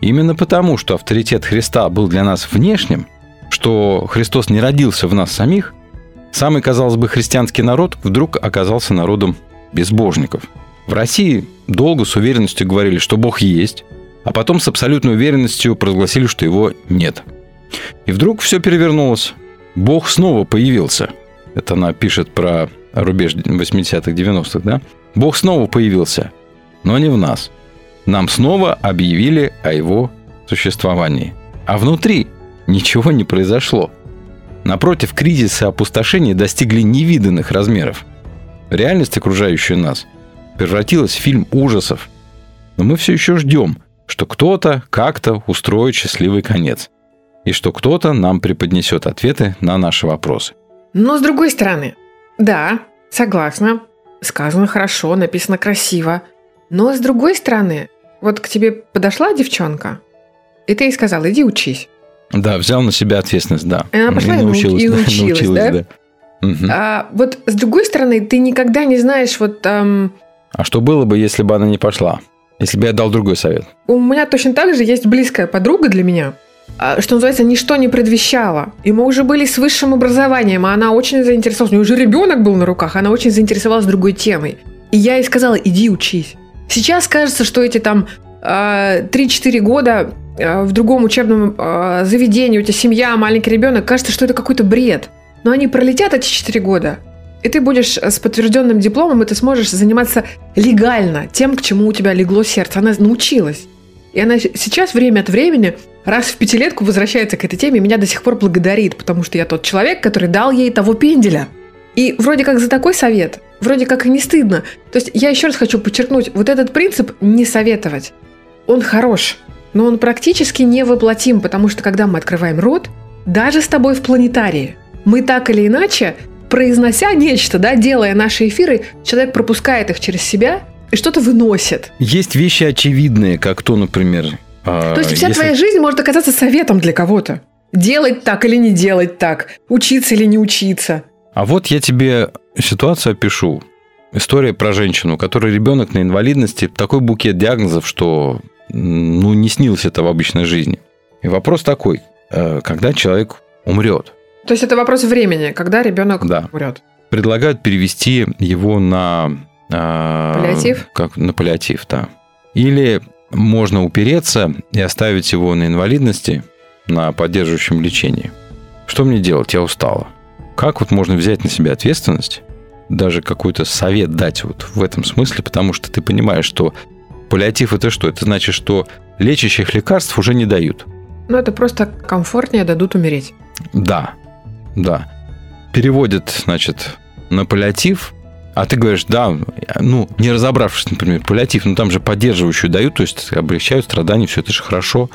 Именно потому, что авторитет Христа был для нас внешним, что Христос не родился в нас самих, самый, казалось бы, христианский народ вдруг оказался народом безбожников. В России долго с уверенностью говорили, что Бог есть, а потом с абсолютной уверенностью провозгласили, что его нет. И вдруг все перевернулось. Бог снова появился. Это она пишет про рубеж 80-х, 90-х, да? Бог снова появился, но не в нас. Нам снова объявили о его существовании. А внутри ничего не произошло. Напротив, кризис и опустошение достигли невиданных размеров. Реальность, окружающая нас, превратилась в фильм ужасов. Но мы все еще ждем, что кто-то как-то устроит счастливый конец. И что кто-то нам преподнесет ответы на наши вопросы. Но с другой стороны, да, согласна, сказано хорошо, написано красиво. Но с другой стороны, вот к тебе подошла девчонка, и ты ей сказал, иди учись. Да, взял на себя ответственность, да. И она пошла и нау- и да, научилась, да? Мгм. А вот с другой стороны, ты никогда не знаешь, вот эм, А что было бы, если бы она не пошла? Если бы я дал другой совет? у меня точно так же есть близкая подруга для меня, а, что называется, ничто не предвещало. И мы уже были с высшим образованием, а она очень заинтересовалась. У нее уже ребенок был на руках, она очень заинтересовалась другой темой. И я ей сказала, иди учись. Сейчас кажется, что эти там а, 3-4 года а, в другом учебном а, заведении, у тебя семья, маленький ребенок, кажется, что это какой-то бред. Но они пролетят эти 4 года, и ты будешь с подтвержденным дипломом, и ты сможешь заниматься легально тем, к чему у тебя легло сердце. Она научилась. И она сейчас время от времени раз в пятилетку возвращается к этой теме и меня до сих пор благодарит, потому что я тот человек, который дал ей того пенделя. И вроде как за такой совет, вроде как и не стыдно. То есть я еще раз хочу подчеркнуть, вот этот принцип не советовать, он хорош, но он практически невоплотим, потому что когда мы открываем рот, даже с тобой в планетарии, мы так или иначе, произнося нечто, да, делая наши эфиры, человек пропускает их через себя и что-то выносит. Есть вещи очевидные, как то, например... а, То есть вся если- твоя жизнь может оказаться советом для кого-то. Делать так или не делать так, учиться или не учиться. А вот я тебе ситуацию опишу. История про женщину, у которой ребенок на инвалидности, такой букет диагнозов, что ну, не снилось это в обычной жизни. И вопрос такой, э, когда человек умрет, То есть это вопрос времени, когда ребенок Да. умрет. предлагают перевести его на... э, Паллиатив? Как, на паллиатив, да. Или можно упереться и оставить его на инвалидности, на поддерживающем лечении. Что мне делать? Я устала. Как вот можно взять на себя ответственность, даже какой-то совет дать вот в этом смысле, потому что ты понимаешь, что паллиатив это что? Это значит, что лечащих лекарств уже не дают. Ну, это просто комфортнее дадут умереть. Да, да. Переводят, значит, на паллиатив, а ты говоришь, да, ну, не разобравшись, например, паллиатив, ну, там же поддерживающую дают, то есть облегчают страдания, все это же хорошо,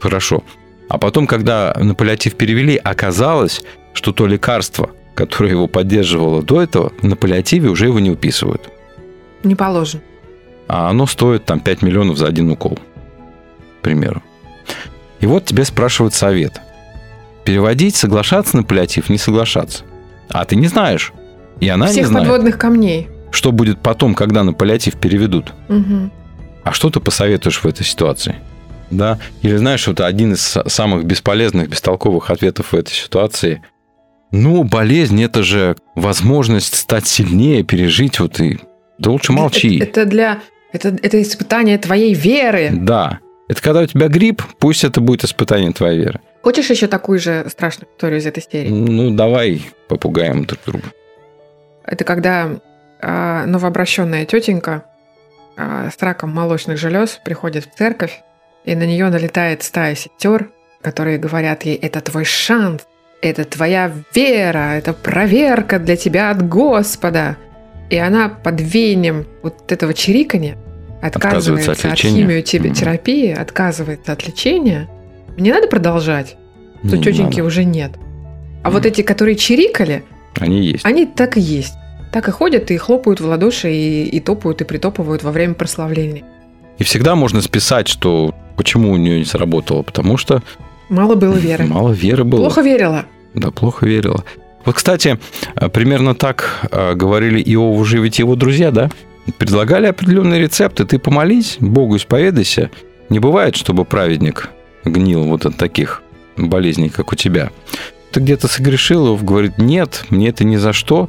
хорошо. А потом, когда на паллиатив перевели, оказалось, что то лекарство, которое его поддерживало до этого, на паллиативе уже его не выписывают. Не положен. А оно стоит там 5 миллионов за один укол, к примеру. И вот тебе спрашивают совет. Переводить, соглашаться на паллиатив, не соглашаться. А ты не знаешь. И она не Всех знает, подводных камней. что будет потом, когда на паллиатив переведут. Мгм. А что ты посоветуешь в этой ситуации? Да? Или знаешь, вот один из са- самых бесполезных, бестолковых ответов в этой ситуации. Ну, болезнь – это же возможность стать сильнее, пережить вот и Да лучше молчи. Это, это для... Это, это испытание твоей веры. Да. Это когда у тебя грипп, пусть это будет испытание твоей веры. Хочешь еще такую же страшную историю из этой серии? Ну, давай попугаем друг друга. Это когда а, новообращенная тетенька а, с раком молочных желез приходит в церковь, и на нее налетает стая сестер, которые говорят ей, это твой шанс, это твоя вера, это проверка для тебя от Господа. И она под веянием вот этого чирикания отказывается, Отказывается от от, химиотерапии, отказывается от лечения. Не надо продолжать, что Не тетеньки надо. уже нет. А вот эти, которые чирикали, Они есть. они так и есть. Так и ходят, и хлопают в ладоши, и, и топают, и притопывают во время прославления. И всегда можно списать, что почему у нее не сработало, потому что Мало было веры. мало веры было. Плохо верила. Да, плохо верила. Вот, кстати, э, примерно так э, говорили Иову же ведь его друзья, да? Предлагали определенные рецепты. Ты помолись, Богу исповедайся. Не бывает, чтобы праведник гнил вот от таких болезней, как у тебя. Ты где-то согрешил, Иов говорит, нет, мне это ни за что.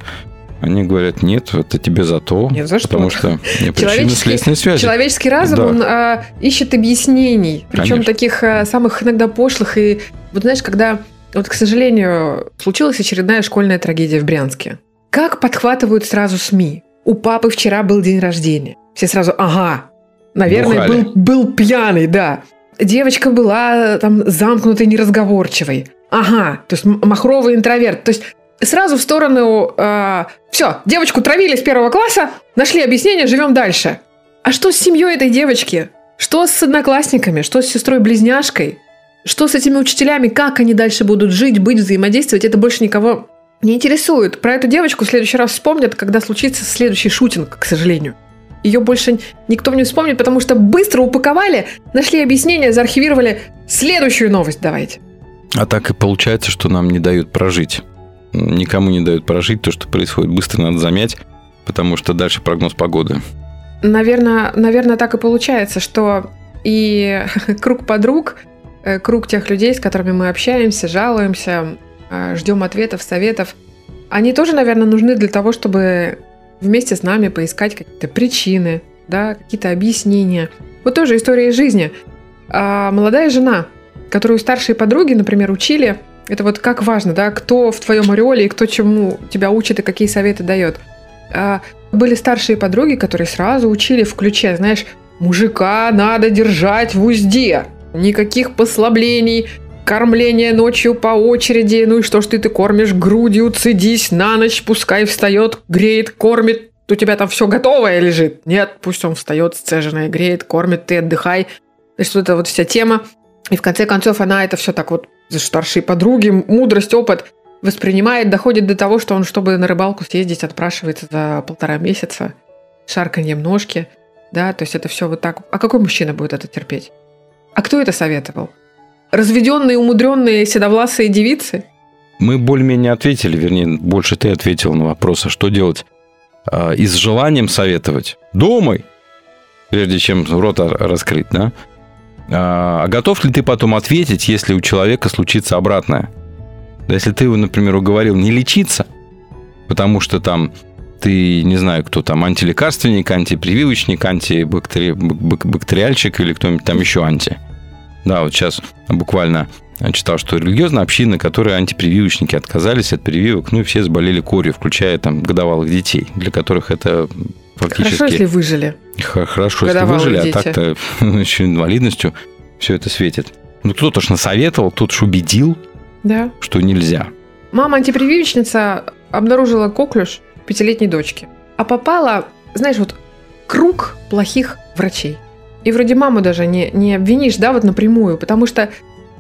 Они говорят, нет, это тебе за то. Нет, за что. Потому что (laughs) причинно-следственной связи. Человеческий разум, Да. он а, ищет объяснений, причем Конечно. таких а, самых иногда пошлых. И вот знаешь, когда, вот, к сожалению, случилась очередная школьная трагедия в Брянске. Как подхватывают сразу СМИ? У папы вчера был день рождения. Все сразу, ага, наверное, Бухали. был, был пьяный, да. Девочка была там замкнутой, неразговорчивой. Ага, то есть махровый интроверт. То есть сразу в сторону все, девочку травили с первого класса, нашли объяснение, живем дальше. А что с семьей этой девочки? Что с одноклассниками? Что с сестрой-близняшкой? Что с этими учителями? Как они дальше будут жить, быть, взаимодействовать? Это больше никого не интересует. Про эту девочку в следующий раз вспомнят, когда случится следующий шутинг, к сожалению. Ее больше никто не вспомнит, потому что быстро упаковали, нашли объяснение, заархивировали. Следующую новость давайте. А так и получается, что нам не дают прожить. Никому не дают прожить то, что происходит. Быстро надо замять, потому что дальше прогноз погоды. Наверное, наверное, так и получается, что и (laughs) круг подруг, э, круг тех людей, с которыми мы общаемся, жалуемся, ждем ответов, советов, они тоже, наверное, нужны для того, чтобы вместе с нами поискать какие-то причины, да, какие-то объяснения. Вот тоже история из жизни. А, молодая жена, которую старшие подруги, например, учили, это вот как важно, да, кто в твоем ореоле и кто чему тебя учит и какие советы дает. А, были старшие подруги, которые сразу учили в ключе, знаешь, мужика надо держать в узде. Никаких послаблений, кормление ночью по очереди. Ну и что ж ты, ты кормишь грудью, цедись на ночь, пускай встает, греет, кормит. У тебя там все готовое лежит. Нет, пусть он встает, сцеженное, греет, кормит, ты отдыхай. Значит, вот эта вот вся тема. И в конце концов она это все так вот, старшие подруги, мудрость, опыт воспринимает, доходит до того, что он, чтобы на рыбалку съездить, отпрашивается за полтора месяца шарканьем ножки. Да, то есть это все вот так. А какой мужчина будет это терпеть? А кто это советовал? Разведенные, умудренные седовласые девицы? Мы более-менее ответили, вернее, больше ты ответил на вопрос, а что делать? А, И с желанием советовать. Думай, прежде чем рот раскрыть, да? А готов ли ты потом ответить, если у человека случится обратное? Если ты его, например, уговорил не лечиться, потому что там ты, не знаю, кто там, антилекарственник, антипрививочник, антибактери... бак- бактериальщик или кто-нибудь там еще анти. Да, вот сейчас буквально читал, что религиозные общины, которые антипрививочники отказались от прививок, ну и все заболели корью, включая там годовалых детей, для которых это фактически... Хорошо, если выжили. Хорошо, если выжили, дети. а так-то (laughs) еще инвалидностью все это светит. Ну, кто-то ж насоветовал, кто-то ж убедил, Да. что нельзя. Мама-антипрививочница обнаружила коклюш пятилетней дочки. А попала, знаешь, вот круг плохих врачей. И вроде маму даже не, не обвинишь, да, вот напрямую, потому что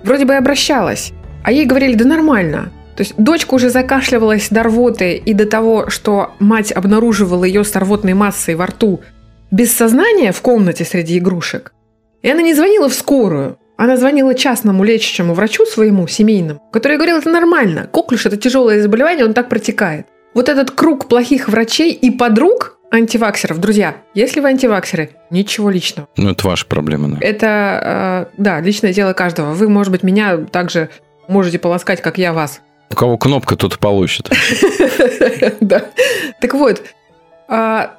вроде бы и обращалась, а ей говорили, да нормально. То есть дочка уже закашливалась до рвоты и до того, что мать обнаруживала ее с рвотной массой во рту без сознания в комнате среди игрушек. И она не звонила в скорую, она звонила частному лечащему врачу своему, семейному, который говорил, это нормально. Коклюш – это тяжелое заболевание, он так протекает. Вот этот круг плохих врачей и подруг антиваксеров, друзья, если вы антиваксеры, ничего личного. Ну, это ваша проблема, да. Это, э, да, личное дело каждого. Вы, может быть, меня также можете полоскать, как я вас. У кого кнопка, тот получит. (laughs) Да. Так вот, а,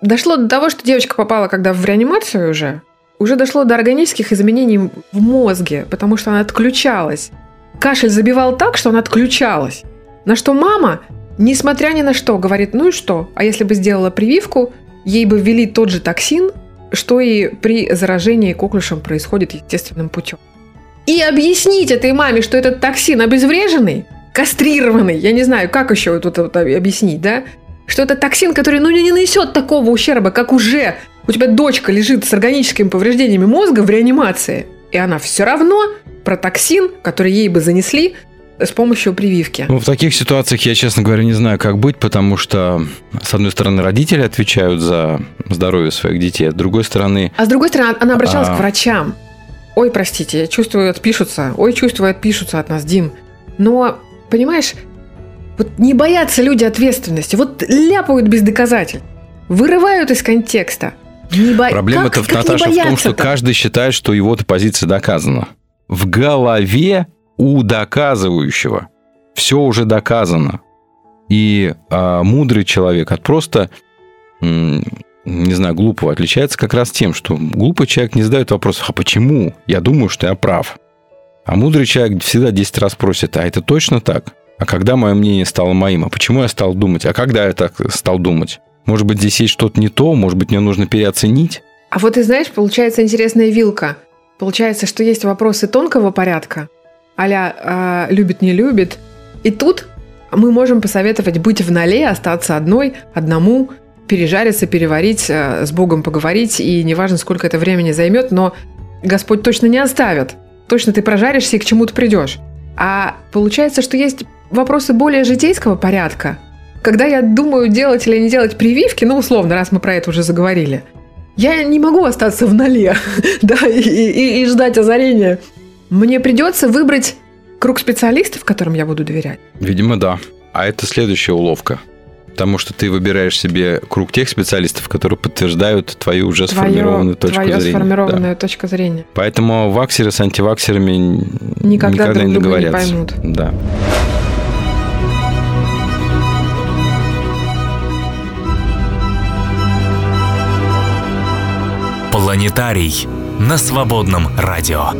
дошло до того, что девочка попала когда в реанимацию уже, уже дошло до органических изменений в мозге, потому что она отключалась. Кашель забивал так, что она отключалась. На что мама, несмотря ни на что, говорит, ну и что? А если бы сделала прививку, ей бы ввели тот же токсин, что и при заражении коклюшем происходит естественным путем. И объяснить этой маме, что этот токсин обезвреженный, кастрированный, я не знаю, как еще тут вот объяснить, да, что это токсин, который ну, не нанесет такого ущерба, как уже у тебя дочка лежит с органическими повреждениями мозга в реанимации, и она все равно про токсин, который ей бы занесли, с помощью прививки. Ну, в таких ситуациях я, честно говоря, не знаю, как быть, потому что, с одной стороны, родители отвечают за здоровье своих детей, а с другой стороны... А с другой стороны, она обращалась А. к врачам. Ой, простите, я чувствую, отпишутся. Ой, чувствую, отпишутся от нас, Дим. Но, понимаешь, вот не боятся люди ответственности. Вот ляпают без доказательств. Вырывают из контекста. Не бо- Проблема-то, как, как Наташа, в том, что каждый считает, что его-то позиция доказана. В голове у доказывающего все уже доказано. И а, мудрый человек от просто, не знаю, глупого отличается как раз тем, что глупый человек не задает вопросов, а почему? Я думаю, что я прав. А мудрый человек всегда 10 раз просит, а это точно так? А когда мое мнение стало моим? А почему я стал думать? А когда я так стал думать? Может быть, здесь есть что-то не то? Может быть, мне нужно переоценить? А вот ты знаешь, получается интересная вилка. Получается, что есть вопросы тонкого порядка, а любит, не любит. И тут мы можем посоветовать быть в ноле, остаться одной, одному, пережариться, переварить, э, с Богом поговорить, и неважно, сколько это времени займет, но Господь точно не оставит. Точно ты прожаришься и к чему-то придешь. А получается, что есть вопросы более житейского порядка. Когда я думаю, делать или не делать прививки, ну, условно, раз мы про это уже заговорили, я не могу остаться в ноле, (laughs) да, и, и- и ждать озарения. Мне придется выбрать круг специалистов, которым я буду доверять. Видимо, да. А это следующая уловка. Потому что ты выбираешь себе круг тех специалистов, которые подтверждают твою уже сформированную точку твою зрения. сформированную Да. точку зрения. Поэтому ваксеры с антиваксерами н- Никогда друг не друга не договорятся. поймут. Да. Планетарий на свободном радио.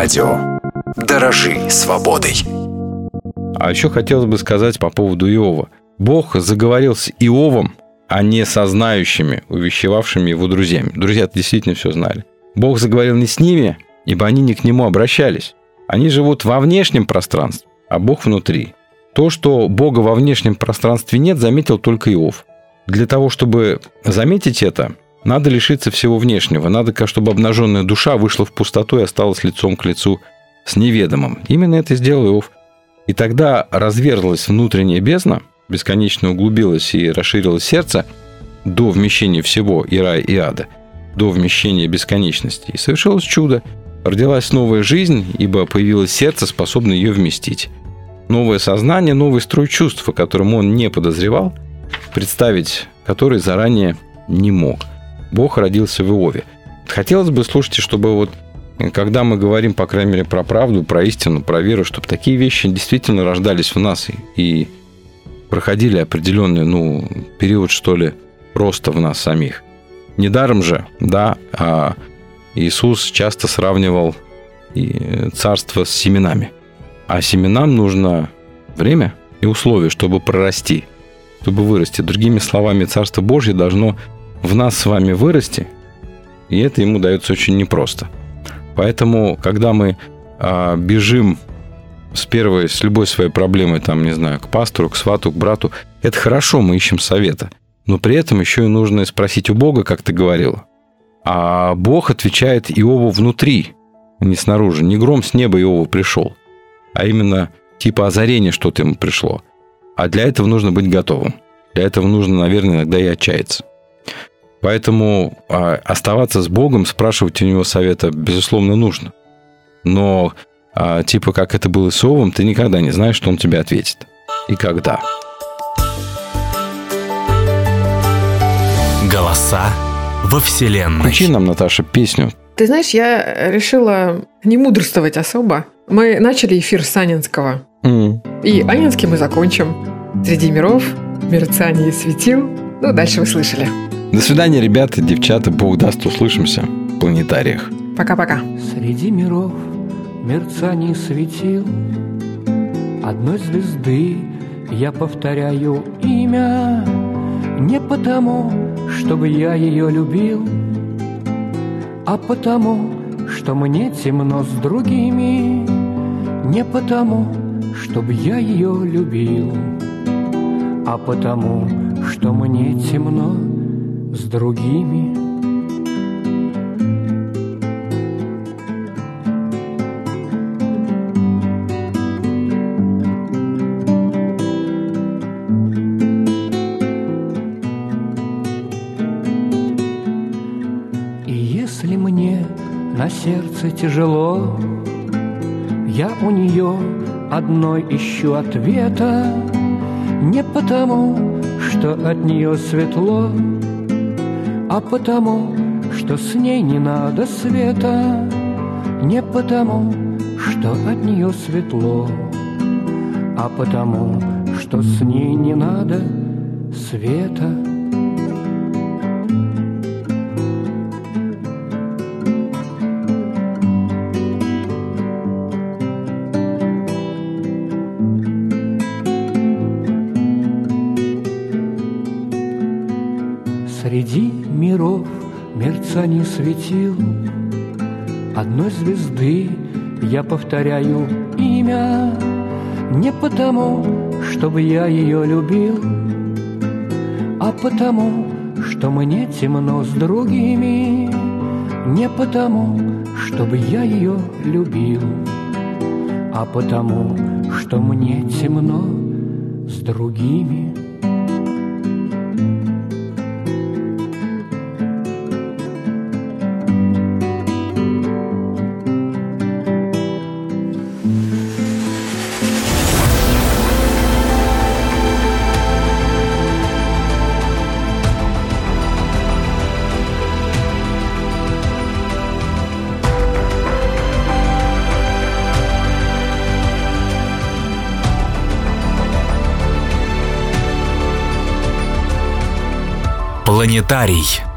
Радио. Дорожи свободой. А еще хотелось бы сказать по поводу Иова. Бог заговорил с Иовом, а не со знающими, увещевавшими его друзьями. Друзья действительно все знали. Бог заговорил не с ними, ибо они не к нему обращались. Они живут во внешнем пространстве, а Бог внутри. То, что Бога во внешнем пространстве нет, заметил только Иов. Для того, чтобы заметить это, надо лишиться всего внешнего. Надо, чтобы обнаженная душа вышла в пустоту и осталась лицом к лицу с неведомым. Именно это сделал Иов. И тогда разверзлась внутренняя бездна, бесконечно углубилась и расширилось сердце до вмещения всего и рая, и ада, до вмещения бесконечности. И совершилось чудо. Родилась новая жизнь, ибо появилось сердце, способное ее вместить. Новое сознание, новый строй чувств, о котором он не подозревал, представить который заранее не мог. Бог родился в Иове. Хотелось бы, слушайте, чтобы вот когда мы говорим, по крайней мере, про правду, про истину, про веру, чтобы такие вещи действительно рождались в нас и, и проходили определенный, ну, период, что ли, роста в нас самих. Недаром же, да, а Иисус часто сравнивал и царство с семенами. А семенам нужно время и условия, чтобы прорасти, чтобы вырасти. Другими словами, Царство Божье должно в нас с вами вырасти, и это ему дается очень непросто – Поэтому, когда мы а, бежим с первой, с любой своей проблемой, там, не знаю, к пастору, к свату, к брату, это хорошо, мы ищем совета. Но при этом еще и нужно спросить у Бога, как ты говорил. А Бог отвечает Иову внутри, не снаружи. Не гром с неба Иову пришел, а именно типа озарение что-то ему пришло. А для этого нужно быть готовым. Для этого нужно, наверное, иногда и отчаяться. Поэтому а, оставаться с Богом, спрашивать у него совета, безусловно, нужно. Но а, типа как это было с Овом, ты никогда не знаешь, что он тебе ответит. И когда. Голоса во Вселенной. Включи нам, Наташа, песню. Ты знаешь, я решила не мудрствовать особо. Мы начали эфир с Анинского. Mm. И Анинский мы закончим. Среди миров, мерцание светил. Ну, дальше вы слышали. До свидания, ребята, девчата. Бог даст, услышимся в планетариях. Пока-пока. Среди миров мерцаний светил Одной звезды я повторяю имя Не потому, чтобы я ее любил А потому, что мне темно с другими Не потому, чтобы я ее любил А потому, что мне темно с другими. И если мне на сердце тяжело, я у нее одной ищу ответа, не потому, что от нее светло, а потому, что с ней не надо света, не потому, что от нее светло, а потому, что с ней не надо света. Мерцаний светил Одной звезды я повторяю имя Не потому, чтобы я ее любил А потому, что мне темно с другими Не потому, чтобы я ее любил А потому, что мне темно с другими Планетарий.